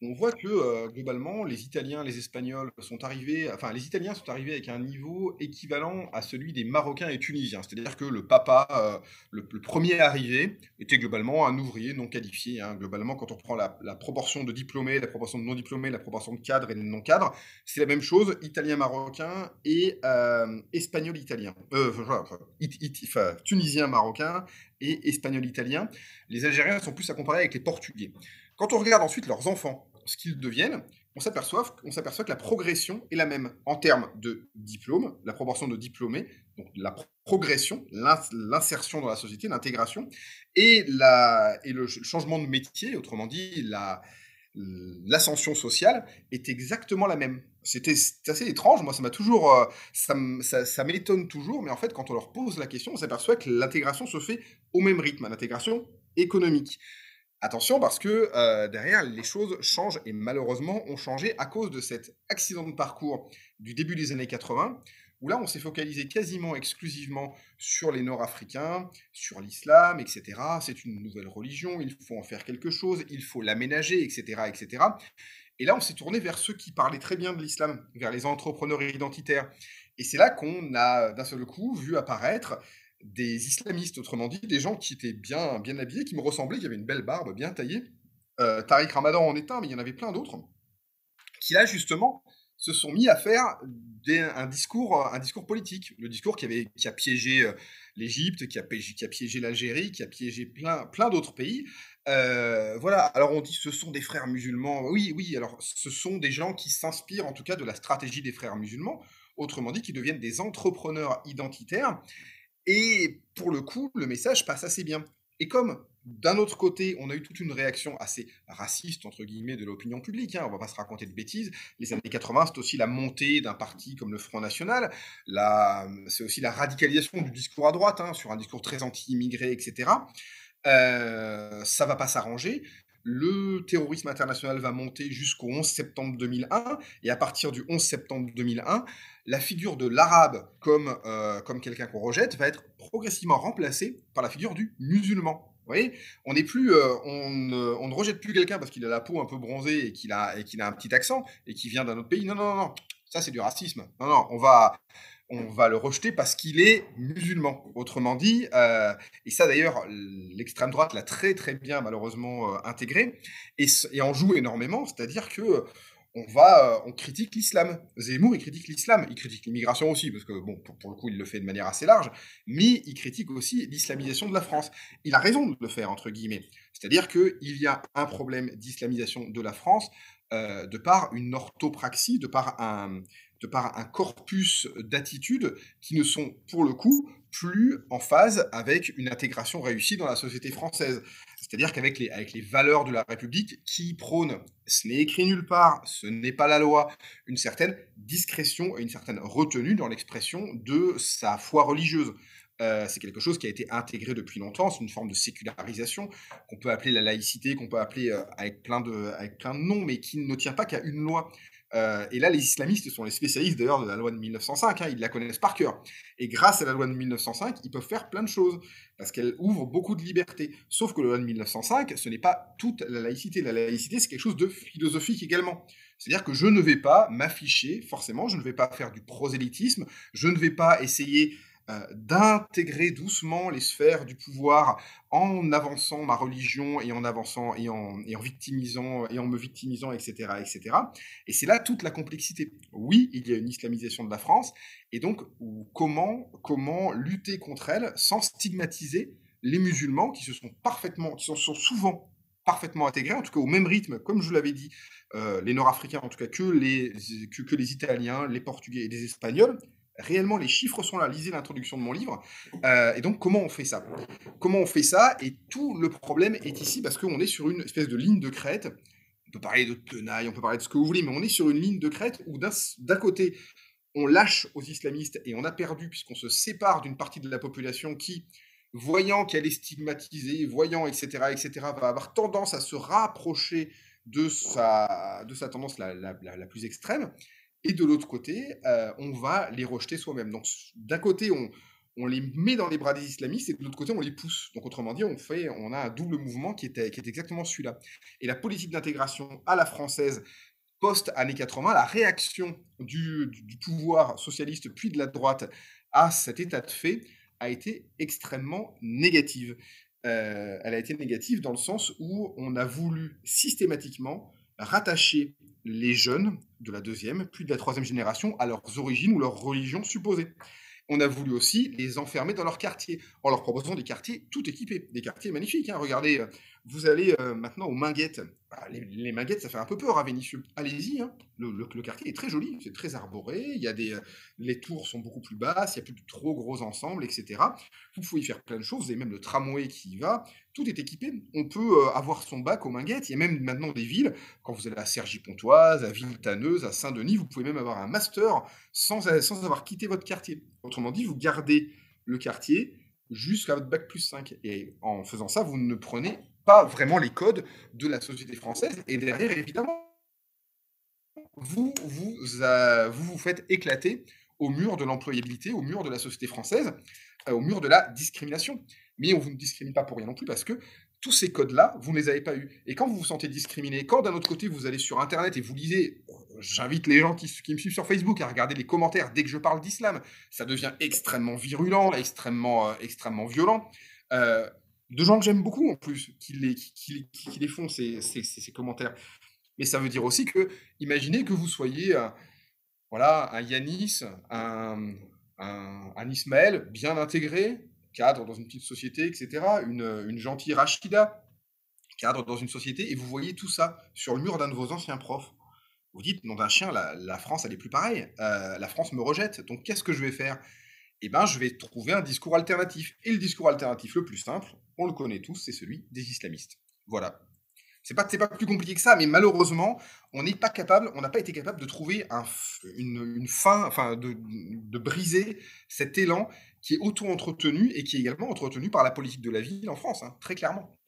on voit que euh, globalement, les Italiens, les Espagnols sont arrivés, enfin les Italiens sont arrivés avec un niveau équivalent à celui des Marocains et Tunisiens. C'est-à-dire que le papa, euh, le, premier arrivé, était globalement un ouvrier non qualifié. Hein. Globalement, quand on prend la, proportion de diplômés, la proportion de non diplômés, la proportion de cadres et de non cadres, c'est la même chose, Italien-Marocain et euh, Espagnol-Italien. Enfin, Tunisien-Marocain et Espagnol-Italien. Les Algériens sont plus à comparer avec les Portugais. Quand on regarde ensuite leurs enfants, ce qu'ils deviennent, on s'aperçoit, s'aperçoit que la progression est la même en termes de diplôme, la proportion de diplômés, donc la progression, l'insertion dans la société, l'intégration, et, et le changement de métier, autrement dit l'ascension sociale, est exactement la même. C'était assez étrange, moi ça m'a toujours, euh, ça, ça, ça m'étonne toujours, mais en fait quand on leur pose la question, on s'aperçoit que l'intégration se fait au même rythme, l'intégration économique. Attention parce que euh, derrière, les choses changent et malheureusement ont changé à cause de cet accident de parcours du début des années 80, où là on s'est focalisé quasiment exclusivement sur les Nord-Africains, sur l'islam, etc. C'est une nouvelle religion, il faut en faire quelque chose, il faut l'aménager, etc., etc. Et là on s'est tourné vers ceux qui parlaient très bien de l'islam, vers les entrepreneurs identitaires. Et c'est là qu'on a d'un seul coup vu apparaître des islamistes, autrement dit, des gens qui étaient bien, bien habillés, qui me ressemblaient, qui avaient une belle barbe bien taillée, Tariq Ramadan en est un, mais il y en avait plein d'autres, qui là justement se sont mis à faire un, discours, un discours politique. Le discours qui, avait, qui a piégé l'Égypte, qui a, qui a piégé l'Algérie, qui a piégé plein, plein d'autres pays. voilà, alors on dit ce sont des frères musulmans. Oui, oui, alors ce sont des gens qui s'inspirent en tout cas de la stratégie des frères musulmans, autrement dit, qui deviennent des entrepreneurs identitaires. Et pour le coup, le message passe assez bien. Et comme d'un autre côté, on a eu toute une réaction assez raciste, entre guillemets, de l'opinion publique. Hein, on va pas se raconter de bêtises. Les années 80, c'est aussi la montée d'un parti comme le Front National. C'est aussi la radicalisation du discours à droite, hein, sur un discours très anti-immigré, etc. Euh, ça va pas s'arranger. Le terrorisme international va monter jusqu'au 11 septembre 2001. Et à partir du 11 septembre 2001, la figure de l'arabe comme, euh, comme quelqu'un qu'on rejette va être progressivement remplacée par la figure du musulman. Vous voyez, on n'est plus, euh, on, ne rejette plus quelqu'un parce qu'il a la peau un peu bronzée et qu'il a, et a un petit accent et qu'il vient d'un autre pays. Non, non, non, ça c'est du racisme. Non, non, on va, on va le rejeter parce qu'il est musulman. Autrement dit, euh, et ça d'ailleurs, l'extrême droite l'a très très bien malheureusement euh, intégré et, en joue énormément. C'est-à-dire que on va, euh, on critique l'islam. Zemmour, critique l'islam, il critique l'immigration aussi, parce que bon, pour, le coup, il le fait de manière assez large, mais il critique aussi l'islamisation de la France. Il a raison de le faire, entre guillemets. C'est-à-dire qu'il y a un problème d'islamisation de la France de par une orthopraxie, de par un, de par un corpus d'attitudes qui ne sont, pour le coup, plus en phase avec une intégration réussie dans la société française. C'est-à-dire qu'avec les, avec les valeurs de la République qui prônent, ce n'est écrit nulle part, ce n'est pas la loi, une certaine discrétion et une certaine retenue dans l'expression de sa foi religieuse. Euh, c'est quelque chose qui a été intégré depuis longtemps, c'est une forme de sécularisation qu'on peut appeler la laïcité, qu'on peut appeler euh, avec, plein de, avec plein de noms, mais qui ne tient pas qu'à une loi. Euh, et là, les islamistes sont les spécialistes d'ailleurs de la loi de 1905, hein, ils la connaissent par cœur. Et grâce à la loi de 1905, ils peuvent faire plein de choses, parce qu'elle ouvre beaucoup de libertés. Sauf que la loi de 1905, ce n'est pas toute la laïcité. La laïcité, c'est quelque chose de philosophique également. C'est-à-dire que je ne vais pas m'afficher, forcément, je ne vais pas faire du prosélytisme, je ne vais pas essayer d'intégrer doucement les sphères du pouvoir en avançant ma religion et en avançant et en, et en victimisant et en me victimisant, etc., etc. Et c'est là toute la complexité. Oui, il y a une islamisation de la France, et donc comment comment lutter contre elle sans stigmatiser les musulmans qui se sont parfaitement, qui sont, souvent parfaitement intégrés, en tout cas au même rythme, comme je l'avais dit, euh, les Nord-Africains, en tout cas que les, que, que les Italiens, les Portugais et les Espagnols, réellement, les chiffres sont là. Lisez l'introduction de mon livre. Euh, et donc, comment on fait ça? Comment on fait ça? Et tout le problème est ici parce qu'on est sur une espèce de ligne de crête. On peut parler de tenaille, on peut parler de ce que vous voulez, mais on est sur une ligne de crête où d'un côté, on lâche aux islamistes et on a perdu puisqu'on se sépare d'une partie de la population qui, voyant qu'elle est stigmatisée, voyant, etc., etc., va avoir tendance à se rapprocher de sa, de sa tendance la, plus extrême. Et de l'autre côté, euh, on va les rejeter soi-même. Donc d'un côté, on, les met dans les bras des islamistes et de l'autre côté, on les pousse. Donc autrement dit, on, fait, on a un double mouvement qui est, exactement celui-là. Et la politique d'intégration à la française post-années 80, la réaction du, du, pouvoir socialiste puis de la droite à cet état de fait a été extrêmement négative. Euh, elle a été négative dans le sens où on a voulu systématiquement rattacher les jeunes de la deuxième, puis de la troisième génération à leurs origines ou leur religion supposée. On a voulu aussi les enfermer dans leur quartier, en leur proposant des quartiers tout équipés, des quartiers magnifiques. Hein. Regardez, euh, vous allez euh, maintenant aux Minguettes. Bah, les, les, Minguettes, ça fait un peu peur à Vénissieux. Allez-y, hein. le, quartier est très joli, c'est très arboré, y a des, euh, les tours sont beaucoup plus basses, il n'y a plus de trop gros ensembles, etc. Vous pouvez y faire plein de choses, avez même le tramway qui y va, tout est équipé. On peut euh, avoir son bac aux Minguettes, il y a même maintenant des villes, quand vous allez à Cergy-Pontoise, à Villetanneuse, à Saint-Denis, vous pouvez même avoir un master sans, sans avoir quitté votre quartier. Autrement dit, vous gardez le quartier jusqu'à votre bac plus 5. Et en faisant ça, vous ne prenez pas vraiment les codes de la société française. Et derrière, évidemment, vous vous, vous, vous faites éclater au mur de l'employabilité, au mur de la société française, euh, au mur de la discrimination. Mais on vous ne discrimine pas pour rien non plus parce que tous ces codes-là, vous ne les avez pas eus. Et quand vous vous sentez discriminé, quand d'un autre côté vous allez sur Internet et vous lisez, j'invite les gens qui, qui, me suivent sur Facebook à regarder les commentaires dès que je parle d'islam, ça devient extrêmement virulent, extrêmement, euh, extrêmement violent. Euh, de gens que j'aime beaucoup en plus, qui les, font, ces, commentaires. Mais ça veut dire aussi que, imaginez que vous soyez un, voilà, un Yanis, un, Ismaël bien intégré, cadre dans une petite société, etc., une, gentille Rachida, cadre dans une société, et vous voyez tout ça sur le mur d'un de vos anciens profs. Vous dites, nom d'un chien, la, la, France, elle est plus pareille. Euh, la France me rejette. Donc, qu'est-ce que je vais faire? Eh bien, je vais trouver un discours alternatif. Et le discours alternatif le plus simple, on le connaît tous, c'est celui des islamistes. Voilà. C'est pas, pas plus compliqué que ça, mais malheureusement, on n'est pas capable, on n'a pas été capable de trouver un, une, fin, enfin, de, de, briser cet élan qui est auto-entretenu et qui est également entretenu par la politique de la ville en France, hein, très clairement.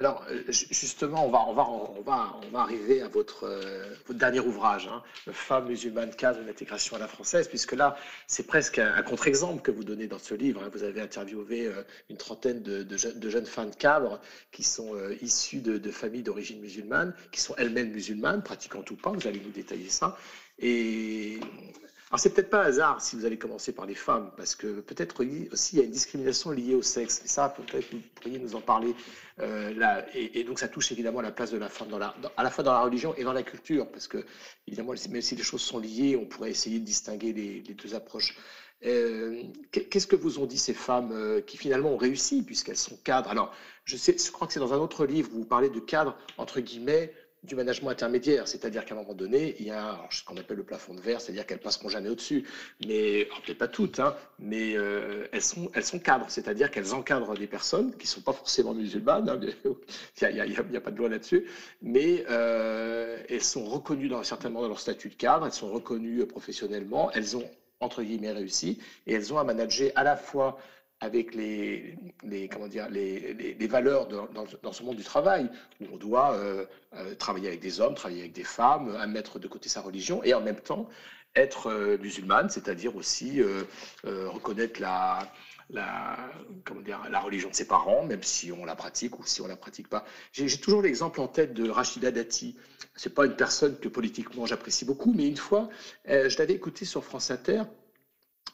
Alors, euh, justement, on va, on va, on va, on va arriver à votre, euh, votre dernier ouvrage, hein, Femmes musulmanes, cadre de l'intégration à la française, puisque là, c'est presque un, contre-exemple que vous donnez dans ce livre. Hein. Vous avez interviewé euh, une trentaine de, de, jeunes femmes cadres qui sont issues de, de familles d'origine musulmane, qui sont elles-mêmes musulmanes, pratiquantes ou pas. Vous allez nous détailler ça. Et alors, c'est peut-être pas un hasard si vous allez commencer par les femmes, parce que peut-être aussi il y a une discrimination liée au sexe. Et ça, peut-être vous pourriez nous en parler. Euh, là, et, donc, ça touche évidemment la place de la femme à la fois dans la religion et dans la culture, parce que, évidemment, même si les choses sont liées, on pourrait essayer de distinguer les, deux approches. Euh, qu'est-ce que vous ont dit ces femmes euh, qui finalement ont réussi, puisqu'elles sont cadres? Alors, je, sais, je crois que c'est dans un autre livre où vous parlez de cadres, entre guillemets, du management intermédiaire, c'est-à-dire qu'à un moment donné, il y a ce qu'on appelle le plafond de verre, c'est-à-dire qu'elles passeront jamais au-dessus, mais peut-être pas toutes, hein, mais euh, elles sont elles sont cadres, c'est-à-dire qu'elles encadrent des personnes qui sont pas forcément musulmanes, hein, il n'y a, pas de loi là-dessus, mais euh, elles sont reconnues dans, certainement dans leur statut de cadre, elles sont reconnues professionnellement, elles ont entre guillemets réussi. Et elles ont à manager à la fois avec les, les, comment dire, les, les, valeurs dans, ce monde du travail, où on doit euh, euh, travailler avec des hommes, travailler avec des femmes, mettre de côté sa religion, et en même temps être euh, musulmane, c'est-à-dire aussi reconnaître la, la, comment dire, la religion de ses parents, même si on la pratique ou si on la pratique pas. J'ai toujours l'exemple en tête de Rachida Dati. C'est pas une personne que politiquement j'apprécie beaucoup, mais une fois, je l'avais écouté sur France Inter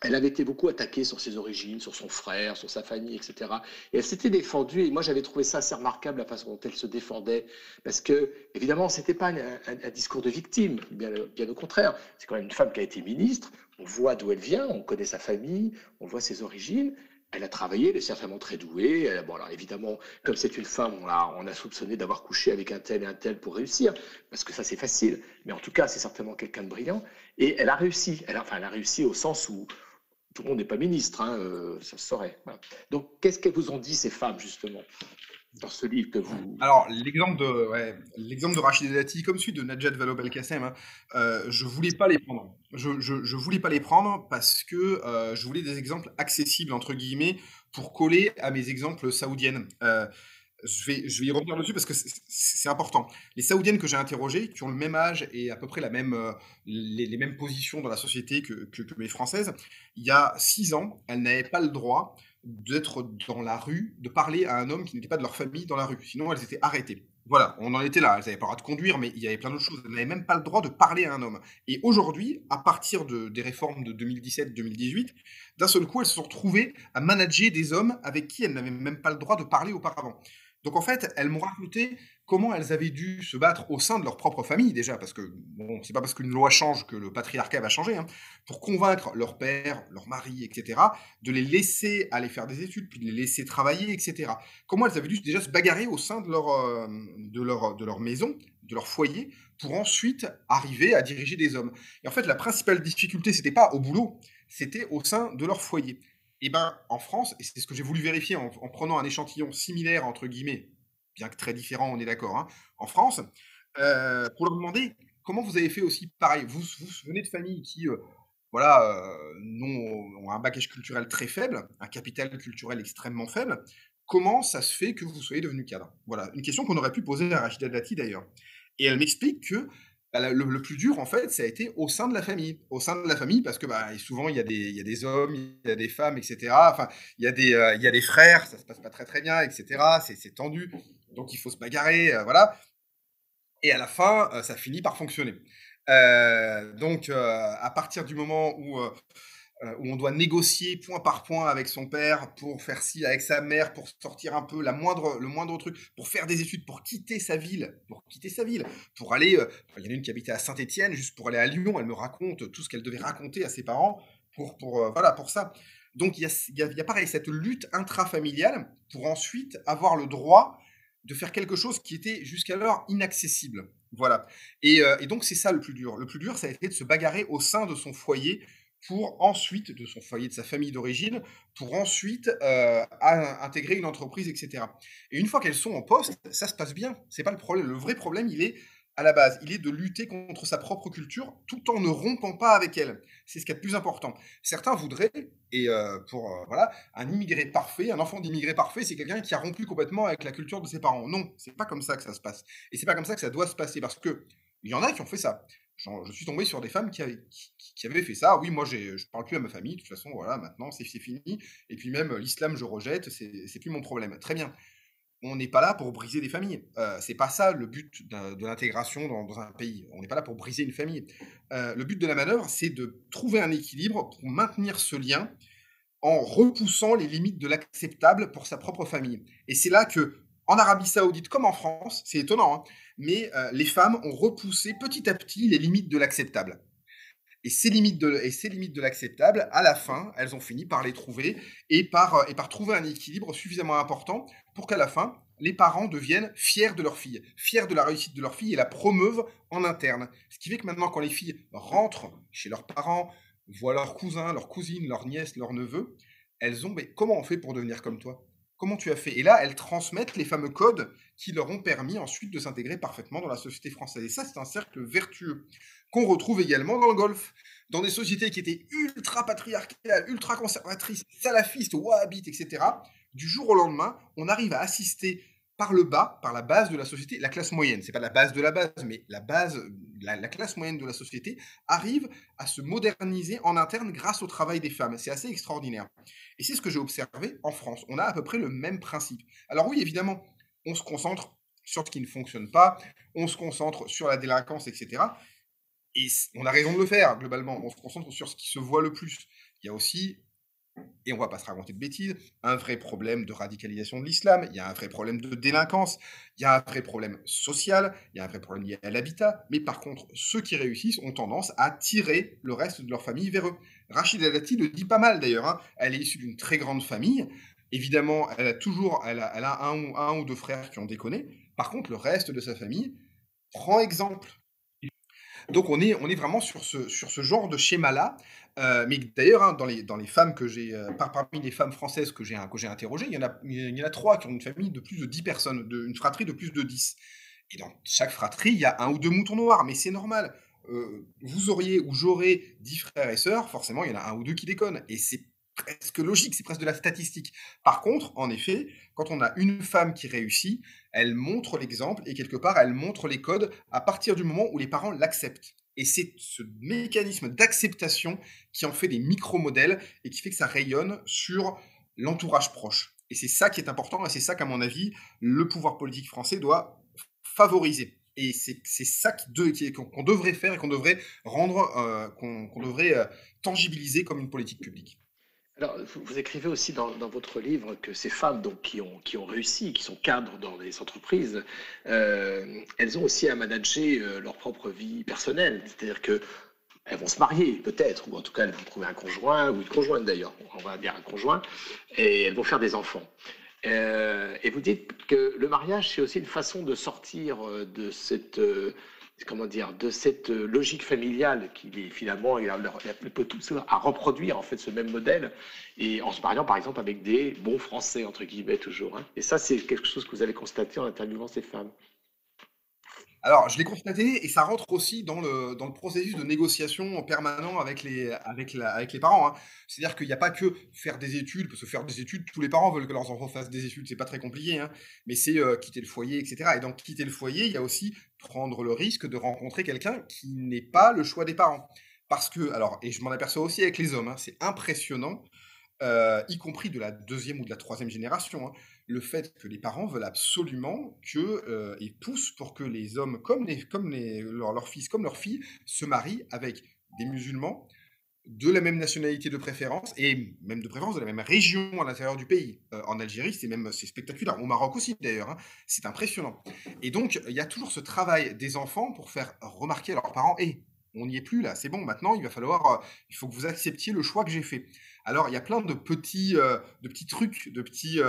elle avait été beaucoup attaquée sur ses origines, sur son frère, sur sa famille, etc. Et elle s'était défendue, et moi j'avais trouvé ça assez remarquable, la façon dont elle se défendait, parce que, évidemment, ce n'était pas un, discours de victime, bien, au contraire. C'est quand même une femme qui a été ministre, on voit d'où elle vient, on connaît sa famille, on voit ses origines. Elle a travaillé, elle est certainement très douée. bon, alors évidemment, comme c'est une femme, on a, on a soupçonné d'avoir couché avec un tel et un tel pour réussir, parce que ça c'est facile. Mais en tout cas, c'est certainement quelqu'un de brillant. Et elle a réussi. Elle enfin, elle a réussi au sens où, tout le monde n'est pas ministre, hein, euh, ça se saurait. Donc, qu'est-ce qu'elles vous ont dit, ces femmes, justement, dans ce livre que vous... Alors, l'exemple de, de Rachid Dati, comme celui de Najat Vallaud-Belkacem, hein, euh, je ne voulais pas les prendre. Je ne voulais pas les prendre parce que euh, je voulais des exemples accessibles, entre guillemets, pour coller à mes exemples saoudiennes. Je vais, y revenir dessus parce que c'est important. Les Saoudiennes que j'ai interrogées, qui ont le même âge et à peu près la même, euh, les, les, mêmes positions dans la société que, mes Françaises, il y a six ans, elles n'avaient pas le droit d'être dans la rue, de parler à un homme qui n'était pas de leur famille dans la rue. Sinon, elles étaient arrêtées. Voilà, on en était là. Elles n'avaient pas le droit de conduire, mais il y avait plein d'autres choses. Elles n'avaient même pas le droit de parler à un homme. Et aujourd'hui, à partir de, des réformes de 2017-2018, d'un seul coup, elles se sont retrouvées à manager des hommes avec qui elles n'avaient même pas le droit de parler auparavant. Donc en fait, elles m'ont raconté comment elles avaient dû se battre au sein de leur propre famille déjà, parce que bon, c'est pas parce qu'une loi change que le patriarcat va changer, hein, pour convaincre leur père, leur mari, etc., de les laisser aller faire des études, puis de les laisser travailler, etc. Comment elles avaient dû déjà se bagarrer au sein de leur, euh, de leur, de leur maison, de leur foyer, pour ensuite arriver à diriger des hommes. Et en fait, la principale difficulté, c'était pas au boulot, c'était au sein de leur foyer. Eh ben, en France, et c'est ce que j'ai voulu vérifier en, prenant un échantillon similaire, entre guillemets, bien que très différent, on est d'accord, hein, en France, euh, pour leur demander comment vous avez fait aussi pareil. Vous, vous venez de familles qui, euh, voilà, euh, ont un bagage culturel très faible, un capital culturel extrêmement faible. Comment ça se fait que vous soyez devenu cadre? Voilà, une question qu'on aurait pu poser à Rachida Dati d'ailleurs. Et elle m'explique que bah, le, plus dur, en fait, ça a été au sein de la famille. Au sein de la famille, parce que bah, souvent, il y, a des, hommes, il y a des femmes, etc. Enfin, il y, a des, euh, il y a des frères, ça se passe pas très très bien, etc. C'est tendu, donc il faut se bagarrer, euh, voilà. Et à la fin, euh, ça finit par fonctionner. donc, à partir du moment où euh, où on doit négocier point par point avec son père pour faire ci, avec sa mère, pour sortir un peu la moindre, le moindre truc, pour faire des études, pour quitter sa ville, pour quitter sa ville, pour aller. Euh, il y en a une qui habitait à Saint-Étienne, juste pour aller à Lyon. Elle me raconte tout ce qu'elle devait raconter à ses parents pour, pour euh, voilà, pour ça. Donc il y a, y, y a pareil cette lutte intrafamiliale pour ensuite avoir le droit de faire quelque chose qui était jusqu'alors inaccessible. Voilà. Et, et donc c'est ça le plus dur. Le plus dur, ça a été de se bagarrer au sein de son foyer pour ensuite, de son foyer, de sa famille d'origine, pour ensuite euh, intégrer une entreprise, etc. Et une fois qu'elles sont en poste, ça se passe bien. C'est pas le problème. Le vrai problème, il est à la base, il est de lutter contre sa propre culture tout en ne rompant pas avec elle. C'est ce qui est le plus important. Certains voudraient, et euh, pour euh, voilà, un immigré parfait, un enfant d'immigré parfait, c'est quelqu'un qui a rompu complètement avec la culture de ses parents. Non, c'est pas comme ça que ça se passe. Et c'est pas comme ça que ça doit se passer parce que il y en a qui ont fait ça je suis tombé sur des femmes qui avaient, fait ça. Oui, moi, je ne parle plus à ma famille. De toute façon, voilà, maintenant, c'est fini. Et puis même, l'islam, je rejette. C'est plus mon problème. Très bien. On n'est pas là pour briser des familles. Euh, c'est pas ça le but de l'intégration dans, un pays. On n'est pas là pour briser une famille. Euh, le but de la manœuvre, c'est de trouver un équilibre pour maintenir ce lien en repoussant les limites de l'acceptable pour sa propre famille. Et c'est là que, en Arabie Saoudite comme en France, c'est étonnant, hein, mais euh, les femmes ont repoussé petit à petit les limites de l'acceptable. Et ces limites de, et ces limites de l'acceptable, à la fin, elles ont fini par les trouver et par, euh, et par trouver un équilibre suffisamment important pour qu'à la fin, les parents deviennent fiers de leur fille, fiers de la réussite de leur fille et la promeuvent en interne. Ce qui fait que maintenant, quand les filles rentrent chez leurs parents, voient leurs cousins, leurs cousines, leurs nièces, leurs neveux, elles ont, mais comment on fait pour devenir comme toi? Comment tu as fait Et là, elles transmettent les fameux codes qui leur ont permis ensuite de s'intégrer parfaitement dans la société française. Et ça, c'est un cercle vertueux qu'on retrouve également dans le Golfe. Dans des sociétés qui étaient ultra patriarcales, ultra conservatrices, salafistes, wahhabites, etc., du jour au lendemain, on arrive à assister par le bas, par la base de la société, la classe moyenne, c'est pas la base de la base, mais la base, la, classe moyenne de la société arrive à se moderniser en interne grâce au travail des femmes. C'est assez extraordinaire. Et c'est ce que j'ai observé en France. On a à peu près le même principe. Alors oui, évidemment, on se concentre sur ce qui ne fonctionne pas, on se concentre sur la délinquance, etc. Et on a raison de le faire, globalement. On se concentre sur ce qui se voit le plus. Il y a aussi et on va pas se raconter de bêtises, un vrai problème de radicalisation de l'islam, il y a un vrai problème de délinquance, il y a un vrai problème social, il y a un vrai problème lié à l'habitat, mais par contre, ceux qui réussissent ont tendance à tirer le reste de leur famille vers eux. Rachid Dati le dit pas mal d'ailleurs, hein. elle est issue d'une très grande famille, évidemment, elle a toujours elle a, un, ou, un ou deux frères qui ont déconné, par contre, le reste de sa famille prend exemple. Donc on est, on est vraiment sur ce, sur ce genre de schéma-là, euh, mais d'ailleurs, hein, dans, les, femmes que j'ai, euh, parmi les femmes françaises que j'ai, que j'ai interrogées, il y, en a, il y a trois qui ont une famille de plus de 10 personnes, une fratrie de plus de 10. Et dans chaque fratrie, il y a un ou deux moutons noirs, mais c'est normal. Euh, vous auriez ou j'aurais 10 frères et sœurs, forcément, il y en a un ou deux qui déconnent. Et c'est presque logique, c'est presque de la statistique. Par contre, en effet, quand on a une femme qui réussit, elle montre l'exemple et quelque part, elle montre les codes à partir du moment où les parents l'acceptent. Et c'est ce mécanisme d'acceptation qui en fait des micro-modèles et qui fait que ça rayonne sur l'entourage proche. Et c'est ça qui est important et c'est ça qu'à mon avis, le pouvoir politique français doit favoriser. Et c'est ça qu'on devrait faire et qu'on devrait rendre, euh, qu'on devrait euh, tangibiliser comme une politique publique. Vous, écrivez aussi dans, votre livre que ces femmes qui, ont, qui ont réussi, qui sont cadres dans les entreprises, euh, elles ont aussi à manager euh, leur propre vie personnelle. C'est-à-dire que elles vont se marier peut-être, ou en tout cas elles vont trouver un conjoint, ou une conjointe d'ailleurs, on va dire un conjoint, et elles vont faire des enfants. Euh, et vous dites que le mariage, c'est aussi une façon de sortir de cette comment dire, de cette euh, logique familiale qui est finalement peut tout à reproduire en fait ce même modèle et en se mariant par exemple avec des bons Français entre guillemets toujours. Hein. Et ça c'est quelque chose que vous avez constaté en interviewant ces femmes. Alors, je l'ai constaté et ça rentre aussi dans le, dans le processus de négociation permanent avec les, avec avec les parents. Hein. C'est-à-dire qu'il n'y a pas que faire des études, parce que faire des études, tous les parents veulent que leurs enfants fassent des études, c'est pas très compliqué, hein. mais c'est euh, quitter le foyer, etc. Et donc, quitter le foyer, il y a aussi prendre le risque de rencontrer quelqu'un qui n'est pas le choix des parents. Parce que, alors, et je m'en aperçois aussi avec les hommes, hein, c'est impressionnant, euh, y compris de la deuxième ou de la troisième génération le fait que les parents veulent absolument que euh, poussent pour que les hommes, comme, les, comme les, leurs fils, comme leurs filles, se marient avec des musulmans de la même nationalité de préférence, et même de préférence de la même région à l'intérieur du pays. Euh, en Algérie, c'est même c'est spectaculaire. Au Maroc aussi, d'ailleurs. Hein. C'est impressionnant. Et donc, il y a toujours ce travail des enfants pour faire remarquer à leurs parents, hé, on n'y est plus là, c'est bon, maintenant, il va falloir, euh, il faut que vous acceptiez le choix que j'ai fait. Alors, il y a plein de petits, euh, de petits trucs, de petits...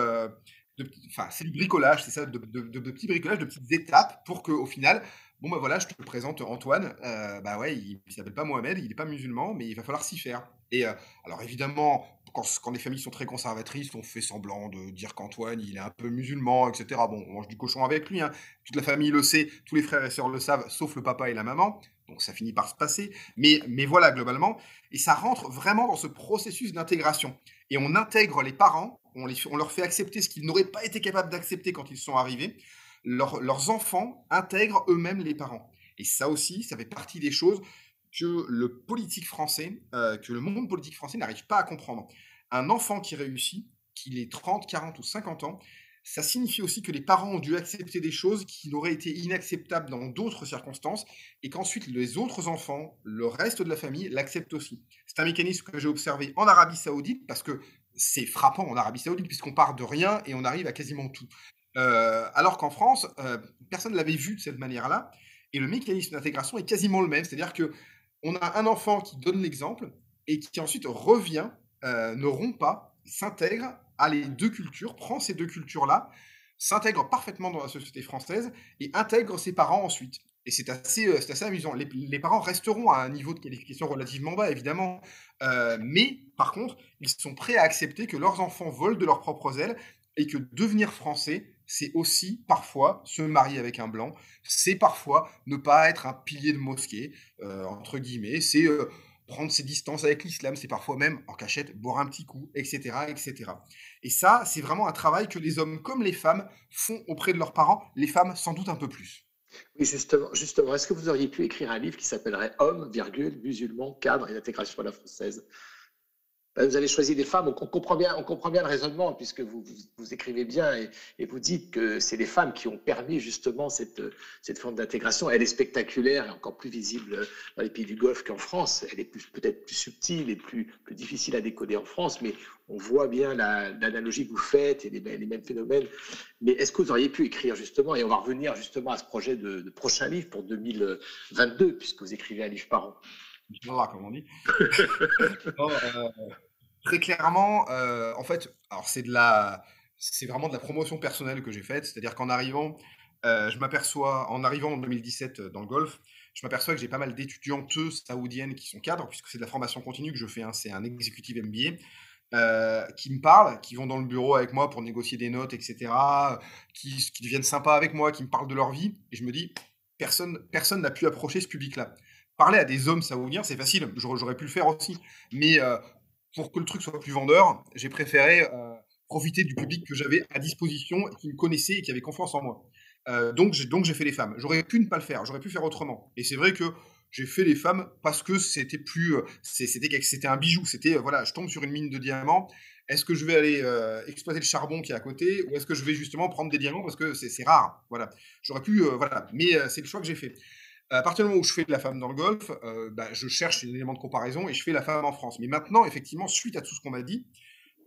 C'est du bricolage, c'est ça, de, petits bricolages, de petites étapes pour qu'au final, Bon, bah voilà, je te présente Antoine. Euh, bah ouais, il, ne s'appelle pas Mohamed, il n'est pas musulman, mais il va falloir s'y faire. Et euh, alors évidemment, quand, les familles sont très conservatrices, on fait semblant de dire qu'Antoine, il est un peu musulman, etc. Bon, on mange du cochon avec lui. Hein. Toute la famille le sait, tous les frères et sœurs le savent, sauf le papa et la maman. Donc ça finit par se passer. Mais voilà, globalement. Et ça rentre vraiment dans ce processus d'intégration. Et on intègre les parents, on, leur fait accepter ce qu'ils n'auraient pas été capables d'accepter quand ils sont arrivés leurs enfants intègrent eux-mêmes les parents. Et ça aussi, ça fait partie des choses que le politique français, euh, que le monde politique français n'arrive pas à comprendre. Un enfant qui réussit, qu'il ait 30, 40 ou 50 ans, ça signifie aussi que les parents ont dû accepter des choses qui n'auraient été inacceptables dans d'autres circonstances et qu'ensuite les autres enfants, le reste de la famille, l'acceptent aussi. C'est un mécanisme que j'ai observé en Arabie saoudite parce que c'est frappant en Arabie saoudite puisqu'on part de rien et on arrive à quasiment tout. Euh, alors qu'en France, euh, personne ne l'avait vu de cette manière-là. Et le mécanisme d'intégration est quasiment le même. C'est-à-dire que on a un enfant qui donne l'exemple et qui ensuite revient, euh, ne rompt pas, s'intègre à les deux cultures, prend ces deux cultures-là, s'intègre parfaitement dans la société française et intègre ses parents ensuite. Et c'est assez, assez amusant. Les, parents resteront à un niveau de qualification relativement bas, évidemment. mais par contre, ils sont prêts à accepter que leurs enfants volent de leurs propres ailes et que devenir français, c'est aussi parfois se marier avec un blanc, c'est parfois ne pas être un pilier de mosquée, euh, entre guillemets, c'est euh, prendre ses distances avec l'islam, c'est parfois même en cachette boire un petit coup, etc. etc. Et ça, c'est vraiment un travail que les hommes comme les femmes font auprès de leurs parents, les femmes sans doute un peu plus. Oui, justement, justement. Est-ce que vous auriez pu écrire un livre qui s'appellerait Homme, virgule, musulman, cadre et intégration à la française? Vous avez choisi des femmes, on comprend bien, le raisonnement puisque vous, écrivez bien et, vous dites que c'est les femmes qui ont permis justement cette, forme d'intégration. Elle est spectaculaire et encore plus visible dans les pays du Golfe qu'en France. Elle est peut-être plus subtile et plus, difficile à décoder en France, mais on voit bien l'analogie que vous faites et les, les mêmes phénomènes. Mais est-ce que vous auriez pu écrire justement, et on va revenir justement à ce projet de, prochain livre pour 2022, puisque vous écrivez un livre par an? Comme on dit. Euh, très clairement, euh, en fait, alors c'est de la, c'est vraiment de la promotion personnelle que j'ai faite. C'est-à-dire qu'en arrivant, euh, je m'aperçois, en arrivant en 2017 dans le golf, je m'aperçois que j'ai pas mal d'étudiantes saoudiennes qui sont cadres, puisque c'est de la formation continue que je fais. Hein, c'est un exécutif MBA. qui me parlent, qui vont dans le bureau avec moi pour négocier des notes, etc., qui, qui deviennent sympas avec moi, qui me parlent de leur vie, et je me dis, personne personne n'a pu approcher ce public-là parler à des hommes saoudiens, c'est facile, j'aurais pu le faire aussi. Mais euh, pour que le truc soit plus vendeur, j'ai préféré euh, profiter du public que j'avais à disposition, qui me connaissait et qui avait confiance en moi. Euh, donc j'ai fait les femmes. J'aurais pu ne pas le faire, j'aurais pu faire autrement. Et c'est vrai que j'ai fait les femmes parce que c'était plus, c'était c'était un bijou. C'était voilà, je tombe sur une mine de diamants. Est-ce que je vais aller exploiter le charbon qui est à côté ou est-ce que je vais justement prendre des diamants parce que c'est rare? Voilà, j'aurais pu voilà, mais c'est le choix que j'ai fait. À partir du moment où je fais de la femme dans le golf, euh, bah, je cherche un élément de comparaison et je fais la femme en France. Mais maintenant, effectivement, suite à tout ce qu'on m'a dit,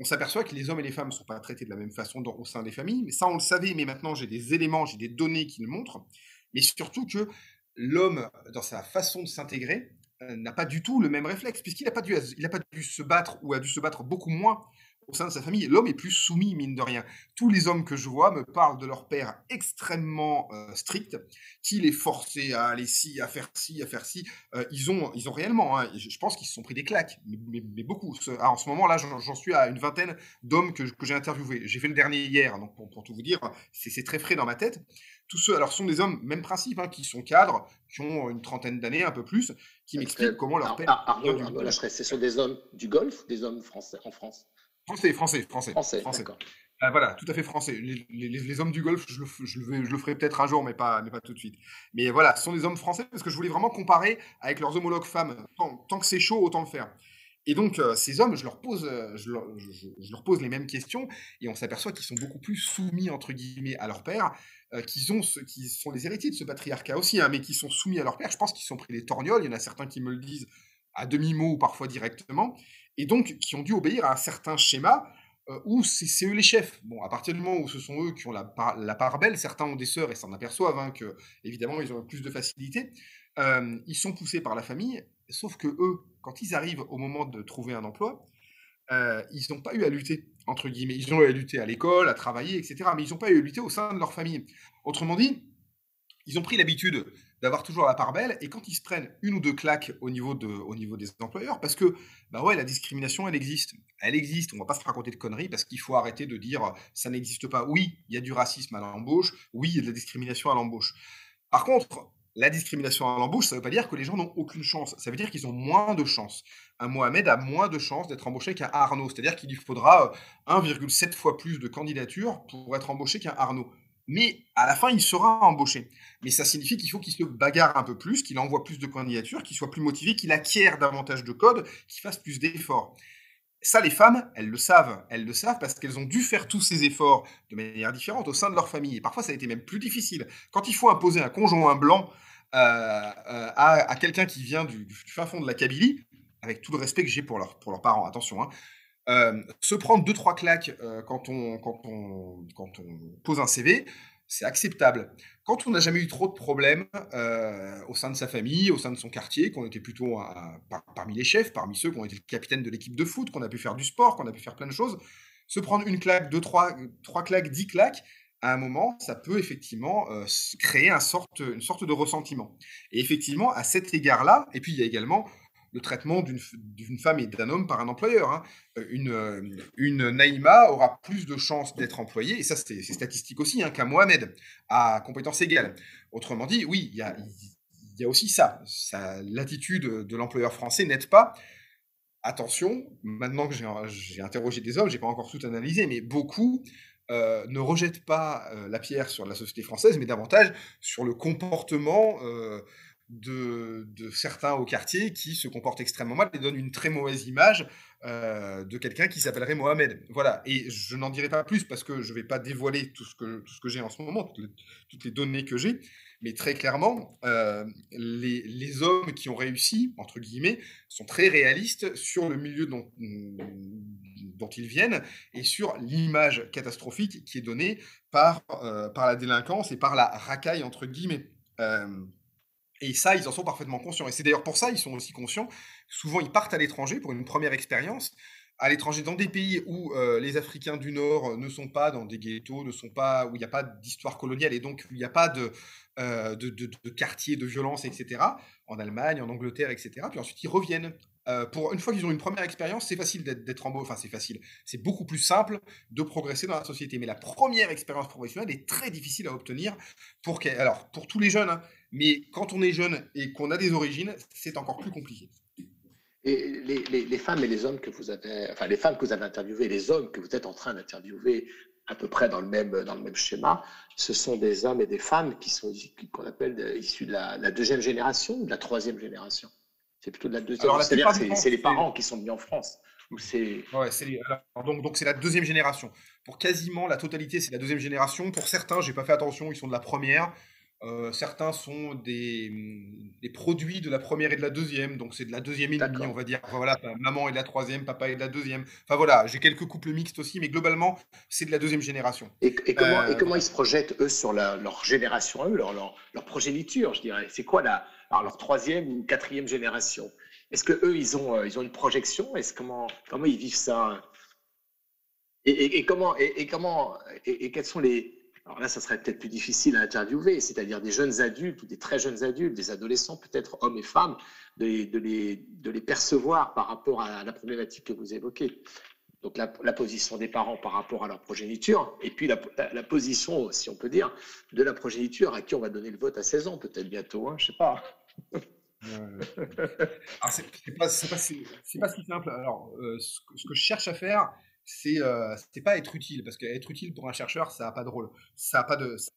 on s'aperçoit que les hommes et les femmes ne sont pas traités de la même façon au sein des familles. Mais ça, on le savait, mais maintenant, j'ai des éléments, j'ai des données qui le montrent. Mais surtout que l'homme, dans sa façon de s'intégrer, euh, n'a pas du tout le même réflexe, puisqu'il n'a pas, pas dû se battre ou a dû se battre beaucoup moins au sein de sa famille, l'homme est plus soumis, mine de rien. Tous les hommes que je vois me parlent de leur père extrêmement euh, strict, qui les forçait à aller ci, à faire ci, à faire ci. Euh, ils, ont, ils ont réellement, hein, je pense qu'ils se sont pris des claques, mais, beaucoup. Ah, en ce moment, là, j'en suis à une vingtaine d'hommes que, j'ai interviewés. J'ai fait le dernier hier, donc pour, tout vous dire, c'est très frais dans ma tête. Tous ceux, alors, sont des hommes, même principe, hein, qui sont cadres, qui ont une trentaine d'années, un peu plus, qui m'expliquent comment leur père. Arnaud, ce sont des hommes du Golfe, des hommes français en France? Français, français, français. Français, français. Ah, voilà, tout à fait français. Les, hommes du golf, je le, je le, ferai peut-être un jour, mais pas, mais pas tout de suite. Mais voilà, ce sont des hommes français parce que je voulais vraiment comparer avec leurs homologues femmes. Tant, que c'est chaud, autant le faire. Et donc, euh, ces hommes, je leur, pose, euh, je, leur, je, leur, pose les mêmes questions et on s'aperçoit qu'ils sont beaucoup plus soumis, entre guillemets, à leur père, euh, qu'ils ont ce, qui sont les héritiers de ce patriarcat aussi, hein, mais qui sont soumis à leur père. Je pense qu'ils sont pris les torgnoles. Il y en a certains qui me le disent à demi-mot ou parfois directement, et donc qui ont dû obéir à un certain schéma euh, où c'est eux les chefs. Bon, à partir du moment où ce sont eux qui ont la part, belle, certains ont des sœurs et s'en aperçoivent hein, que, évidemment, ils ont plus de facilité. Euh, ils sont poussés par la famille, sauf que eux, quand ils arrivent au moment de trouver un emploi, euh, ils n'ont pas eu à lutter, entre guillemets. Ils ont eu à lutter à l'école, à travailler, etc. Mais ils n'ont pas eu à lutter au sein de leur famille. Autrement dit, ils ont pris l'habitude d'avoir toujours la part belle, et quand ils se prennent une ou deux claques au niveau, de, au niveau des employeurs, parce que, bah ouais, la discrimination, elle existe. Elle existe, on va pas se raconter de conneries, parce qu'il faut arrêter de dire ça n'existe pas. Oui, il y a du racisme à l'embauche, oui, il y a de la discrimination à l'embauche. Par contre, la discrimination à l'embauche, ça ne veut pas dire que les gens n'ont aucune chance. Ça veut dire qu'ils ont moins de chances. Un Mohamed a moins de chances d'être embauché qu'un Arnaud. C'est-à-dire qu'il lui faudra 1,7 fois plus de candidatures pour être embauché qu'un Arnaud mais à la fin, il sera embauché. Mais ça signifie qu'il faut qu'il se bagarre un peu plus, qu'il envoie plus de candidatures, qu'il soit plus motivé, qu'il acquiert davantage de codes, qu'il fasse plus d'efforts. Ça, les femmes, elles le savent. Elles le savent parce qu'elles ont dû faire tous ces efforts de manière différente au sein de leur famille. Et parfois, ça a été même plus difficile. Quand il faut imposer un conjoint blanc euh, euh, à, quelqu'un qui vient du, fin fond de la Kabylie, avec tout le respect que j'ai pour, pour leurs parents, attention, hein, se prendre deux trois claques euh, quand, on, pose un CV, c'est acceptable. Quand on n'a jamais eu trop de problèmes euh, au sein de sa famille, au sein de son quartier, qu'on était plutôt parmi les chefs, parmi ceux qui ont été le capitaine de l'équipe de foot, qu'on a pu faire du sport, qu'on a pu faire plein de choses, se prendre une claque, deux, trois, trois claques, dix claques, à un moment, ça peut effectivement créer une sorte de ressentiment. Et effectivement, à cet égard-là, et puis il y a également le traitement d'une femme et d'un homme par un employeur. Hein. Euh, une, euh, une Naïma aura plus de chances d'être employée, et ça c'est statistique aussi, hein, qu'un Mohamed, à compétences égales. Autrement dit, oui, il y a, aussi ça. ça L'attitude de l'employeur français n'aide pas. Attention, maintenant que j'ai interrogé des hommes, j'ai pas encore tout analysé, mais beaucoup euh, ne rejettent pas la pierre sur la société française, mais davantage sur le comportement de, certains au quartier qui se comportent extrêmement mal et donnent une très mauvaise image euh, de quelqu'un qui s'appellerait Mohamed. Voilà, et je n'en dirai pas plus parce que je ne vais pas dévoiler tout ce que, j'ai en ce moment, toutes les, données que j'ai, mais très clairement, euh, les, hommes qui ont réussi, entre guillemets, sont très réalistes sur le milieu dont, ils viennent et sur l'image catastrophique qui est donnée par, euh, par la délinquance et par la racaille, entre guillemets. Et ça, ils en sont parfaitement conscients. Et c'est d'ailleurs pour ça qu'ils sont aussi conscients. Souvent, ils partent à l'étranger pour une première expérience. À l'étranger, dans des pays où euh, les Africains du Nord euh, ne sont pas dans des ghettos, ne sont pas, où il n'y a pas d'histoire coloniale et donc il n'y a pas de, euh, de, de, de quartiers de violence, etc. En Allemagne, en Angleterre, etc. Puis ensuite, ils reviennent. pour une fois qu'ils ont une première expérience, c'est facile d'être en beau. Enfin, c'est facile. C'est beaucoup plus simple de progresser dans la société. Mais la première expérience professionnelle est très difficile à obtenir pour, alors, pour tous les jeunes. Hein, mais quand on est jeune et qu'on a des origines, c'est encore plus compliqué. Et les, femmes et les hommes que vous avez, enfin les femmes que vous avez interviewées, les hommes que vous êtes en train d'interviewer, à peu près dans le même dans le même schéma, ce sont des hommes et des femmes qui sont qu'on appelle issus de la, deuxième génération ou de la troisième génération. C'est plutôt de la deuxième. C'est-à-dire c'est les parents qui sont venus en France. c'est donc donc c'est la deuxième génération. Pour quasiment la totalité, c'est la deuxième génération. Pour certains, j'ai pas fait attention, ils sont de la première. Euh, certains sont des, des, produits de la première et de la deuxième, donc c'est de la deuxième et demie, on va dire. Voilà, maman est de la troisième, papa est de la deuxième. Enfin voilà, j'ai quelques couples mixtes aussi, mais globalement, c'est de la deuxième génération. Et, comment, et euh, comment, ils se projettent, eux, sur leur génération, eux, leur, leur, progéniture, je dirais? C'est quoi la, alors, leur troisième ou quatrième génération? Est-ce que eux, ils ont, euh, ils ont une projection? Est-ce comment, comment ils vivent ça? Et, et, comment, et, comment, et, quels sont les, alors là, ça serait peut-être plus difficile à interviewer, c'est-à-dire des jeunes adultes ou des très jeunes adultes, des adolescents, peut-être hommes et femmes, de les, de, les, de les, percevoir par rapport à la problématique que vous évoquez. Donc la, position des parents par rapport à leur progéniture, et puis la, position, si on peut dire, de la progéniture à qui on va donner le vote à 16 ans, peut-être bientôt, hein, je ne sais pas. c'est pas, pas, si simple. Alors, euh, ce, que je cherche à faire, c'est euh, pas être utile parce qu'être utile pour un chercheur ça n'a pas de rôle. Ça a pas de ça,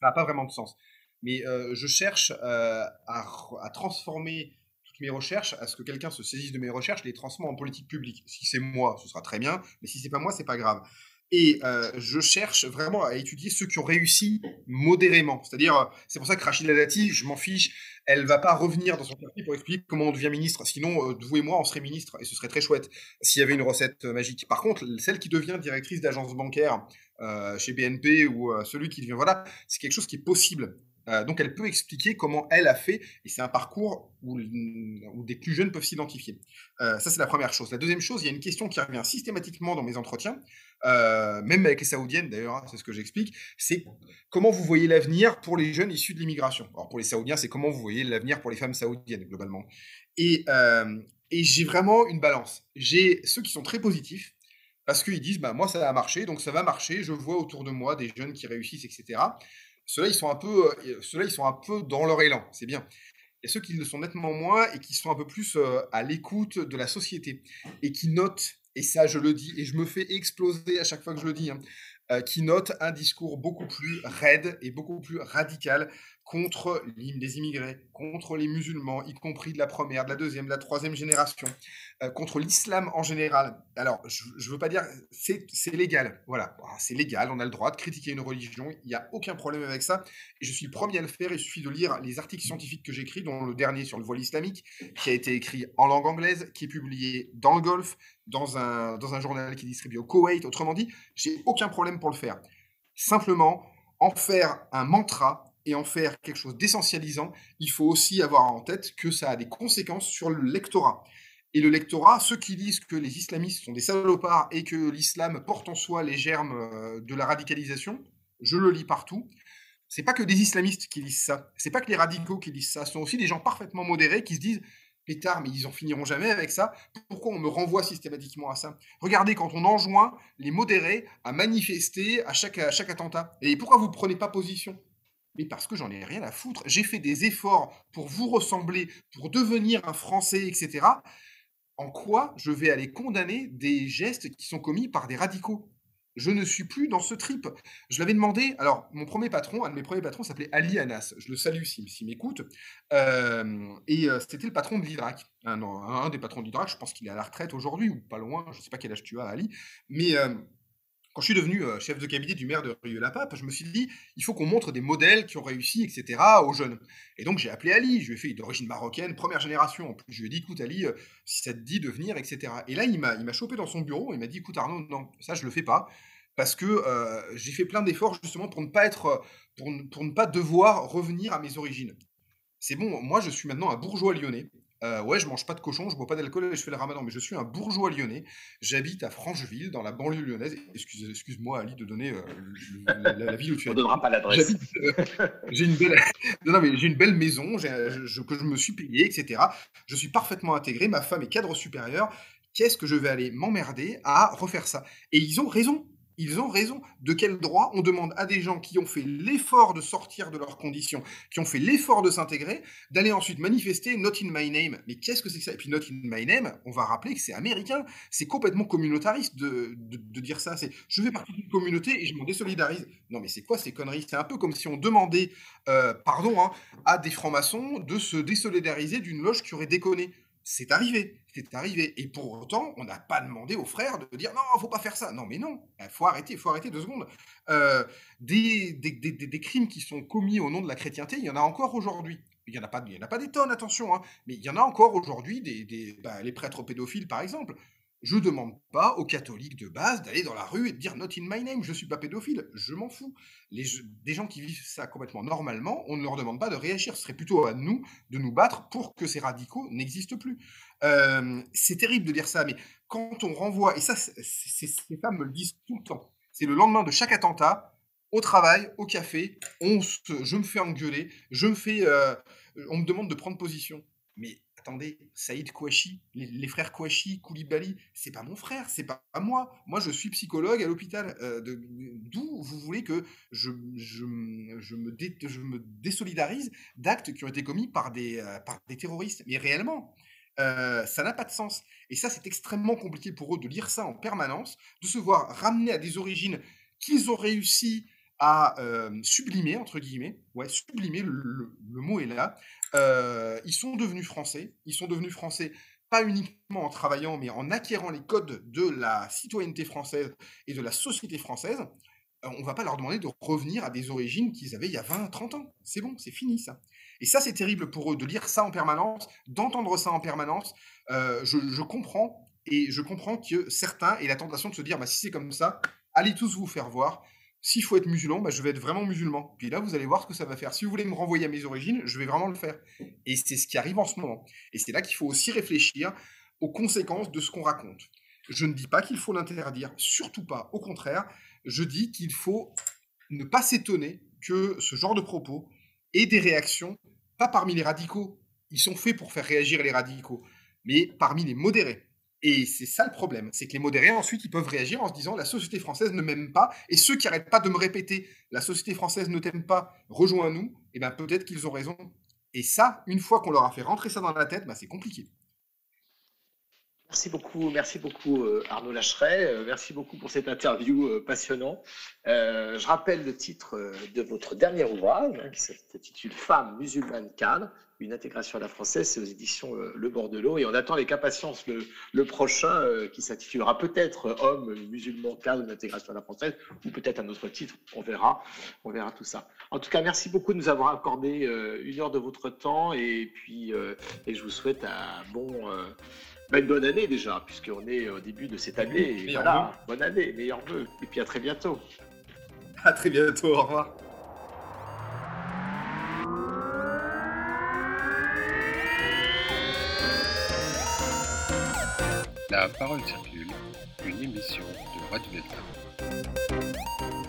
ça pas vraiment de sens. Mais euh, je cherche euh, à, à, transformer toutes mes recherches à ce que quelqu'un se saisisse de mes recherches les transforme en politique publique. Si c'est moi ce sera très bien mais si c'est pas moi c'est pas grave Et je cherche vraiment à étudier ceux qui ont réussi modérément. C'est-à-dire, c'est pour ça que Rachida Dati, je m'en fiche, elle va pas revenir dans son parti pour expliquer comment on devient ministre. Sinon, vous et moi, on serait ministre, et ce serait très chouette s'il y avait une recette magique. Par contre, celle qui devient directrice d'agence bancaire chez BNP ou celui qui devient... Voilà, c'est quelque chose qui est possible. Euh, donc elle peut expliquer comment elle a fait, et c'est un parcours où, des plus jeunes peuvent s'identifier. Euh, ça, c'est la première chose. La deuxième chose, il y a une question qui revient systématiquement dans mes entretiens, euh, même avec les Saoudiennes d'ailleurs, hein, c'est ce que j'explique, c'est comment vous voyez l'avenir pour les jeunes issus de l'immigration. Alors pour les Saoudiens, c'est comment vous voyez l'avenir pour les femmes saoudiennes, globalement. Et, et j'ai vraiment une balance. J'ai ceux qui sont très positifs, parce qu'ils disent, bah, moi, ça a marché, donc ça va marcher, je vois autour de moi des jeunes qui réussissent, etc. Ceux-là, ils sont un peu, euh, ils sont un peu dans leur élan, c'est bien. A ceux qui le sont nettement moins et qui sont un peu plus euh, à l'écoute de la société et qui notent, et ça je le dis, et je me fais exploser à chaque fois que je le dis, hein, euh, qui notent un discours beaucoup plus raide et beaucoup plus radical contre les immigrés, contre les musulmans, y compris de la première, de la deuxième, de la troisième génération, euh, contre l'islam en général. Alors, je ne veux pas dire, c'est légal, voilà, c'est légal, on a le droit de critiquer une religion, il n'y a aucun problème avec ça, je suis le premier à le faire, il suffit de lire les articles scientifiques que j'écris, dont le dernier sur le voile islamique, qui a été écrit en langue anglaise, qui est publié dans le Golfe, dans un, dans un journal qui est distribué au Koweït, autrement dit, j'ai aucun problème pour le faire. Simplement, en faire un mantra, et en faire quelque chose d'essentialisant, il faut aussi avoir en tête que ça a des conséquences sur le lectorat. Et le lectorat, ceux qui disent que les islamistes sont des salopards et que l'islam porte en soi les germes euh, de la radicalisation, je le lis partout. C'est pas que des islamistes qui disent ça, c'est pas que les radicaux qui disent ça, ce sont aussi des gens parfaitement modérés qui se disent pétard, mais ils en finiront jamais avec ça. Pourquoi on me renvoie systématiquement à ça? Regardez, quand on enjoint les modérés à manifester à chaque, à chaque attentat. Et pourquoi vous ne prenez pas position? Mais parce que j'en ai rien à foutre. J'ai fait des efforts pour vous ressembler, pour devenir un Français, etc. En quoi je vais aller condamner des gestes qui sont commis par des radicaux? Je ne suis plus dans ce trip. Je l'avais demandé. Alors, mon premier patron, un de mes premiers patrons s'appelait Ali Anas. Je le salue s'il m'écoute. Euh, et euh, c'était le patron de l'Idrac. Un, des patrons de l'Idrac. Je pense qu'il est à la retraite aujourd'hui ou pas loin. Je ne sais pas quel âge tu as, Ali. Mais euh, quand je suis devenu euh, chef de cabinet du maire de Rieux-la-Pape, je me suis dit, il faut qu'on montre des modèles qui ont réussi, etc., aux jeunes. Et donc j'ai appelé Ali, je lui ai fait d'origine marocaine, première génération. En plus, je lui ai dit, écoute Ali, euh, si ça te dit de venir, etc. Et là, il m'a, chopé dans son bureau, il m'a dit, écoute Arnaud, non, ça je le fais pas, parce que euh, j'ai fait plein d'efforts justement pour ne pas être, pour ne pas devoir revenir à mes origines. C'est bon, moi je suis maintenant un bourgeois lyonnais. Euh, ouais, je mange pas de cochon, je bois pas d'alcool et je fais le ramadan, mais je suis un bourgeois lyonnais. J'habite à Francheville, dans la banlieue lyonnaise. Excuse, excuse-moi, Ali, de donner euh, la, ville où tu es. On ne donnera pas l'adresse. Euh, j'ai une belle, non, mais j'ai une belle maison que je me suis payé, etc. Je suis parfaitement intégré. Ma femme est cadre supérieur. Qu'est-ce que je vais aller m'emmerder à refaire ça? Et ils ont raison ils ont raison. De quel droit on demande à des gens qui ont fait l'effort de sortir de leurs conditions, qui ont fait l'effort de s'intégrer, d'aller ensuite manifester Not in my name? Mais qu'est-ce que c'est que ça? Et puis Not in my name, on va rappeler que c'est américain. C'est complètement communautariste de, dire ça. C'est je fais partie d'une communauté et je m'en désolidarise. Non mais c'est quoi ces conneries? C'est un peu comme si on demandait, euh, pardon, hein, à des francs-maçons de se désolidariser d'une loge qui aurait déconné c'est arrivé, c'est arrivé. Et pour autant, on n'a pas demandé aux frères de dire non, faut pas faire ça. Non, mais non, il faut arrêter, faut arrêter deux secondes. Euh, des, des, crimes qui sont commis au nom de la chrétienté, il y en a encore aujourd'hui. Il n'y en, a pas, en a pas des tonnes, attention, hein, mais il y en a encore aujourd'hui, des, bah, les prêtres pédophiles, par exemple. Je ne demande pas aux catholiques de base d'aller dans la rue et de dire Not in my name, je ne suis pas pédophile, je m'en fous. Les, des gens qui vivent ça complètement normalement, on ne leur demande pas de réagir. Ce serait plutôt à nous de nous battre pour que ces radicaux n'existent plus. Euh, c'est terrible de dire ça, mais quand on renvoie, et ça, ces femmes me le disent tout le temps, c'est le lendemain de chaque attentat, au travail, au café, on je me fais engueuler, je me fais, euh, on me demande de prendre position. Mais attendez, Saïd Kouachi, les, frères Kouachi, Koulibaly, c'est pas mon frère, c'est pas moi. Moi, je suis psychologue à l'hôpital. Euh, d'où vous voulez que je, me, désolidarise d'actes qui ont été commis par des, euh, terroristes Mais réellement, euh, ça n'a pas de sens. Et ça, c'est extrêmement compliqué pour eux de lire ça en permanence, de se voir ramener à des origines qu'ils ont réussi à sublimer, entre guillemets, ouais, sublimer, le, mot est là, euh, ils sont devenus français. Ils sont devenus français pas uniquement en travaillant, mais en acquérant les codes de la citoyenneté française et de la société française, euh, on va pas leur demander de revenir à des origines qu'ils avaient il y a 20, 30 ans. C'est bon, c'est fini ça. Et ça, c'est terrible pour eux de lire ça en permanence, d'entendre ça en permanence. Euh, je, comprends, et je comprends que certains aient la tentation de se dire, bah, si c'est comme ça, allez tous vous faire voir. S'il faut être musulman, bah, je vais être vraiment musulman. Puis là, vous allez voir ce que ça va faire. Si vous voulez me renvoyer à mes origines, je vais vraiment le faire. Et c'est ce qui arrive en ce moment. Et c'est là qu'il faut aussi réfléchir aux conséquences de ce qu'on raconte. Je ne dis pas qu'il faut l'interdire, surtout pas. Au contraire, je dis qu'il faut ne pas s'étonner que ce genre de propos ait des réactions, pas parmi les radicaux. Ils sont faits pour faire réagir les radicaux, mais parmi les modérés. Et c'est ça le problème, c'est que les modérés, ensuite, ils peuvent réagir en se disant la société française ne m'aime pas, et ceux qui n'arrêtent pas de me répéter la société française ne t'aime pas, rejoins-nous, et bien peut-être qu'ils ont raison. Et ça, une fois qu'on leur a fait rentrer ça dans la tête, ben, c'est compliqué. Merci beaucoup, merci beaucoup euh, Arnaud Lacheret. Euh, merci beaucoup pour cette interview euh, passionnante. je rappelle le titre de votre dernier ouvrage hein, qui s'intitule Femmes musulmanes cadres, une intégration à la française, c'est aux éditions Le Bordelot. Et on attend avec impatience le, prochain qui s'intitulera peut-être Hommes musulmans cadres, une intégration à la française, ou peut-être un autre titre. On verra, on verra tout ça. En tout cas, merci beaucoup de nous avoir accordé une heure de votre temps et puis et je vous souhaite un bon bah, une bonne année déjà, puisqu'on est au début de cette année. Et voilà, bonne année, meilleurs vœux. Et puis à très bientôt. À très bientôt, au revoir. La parole circule, une émission de Radio Delta.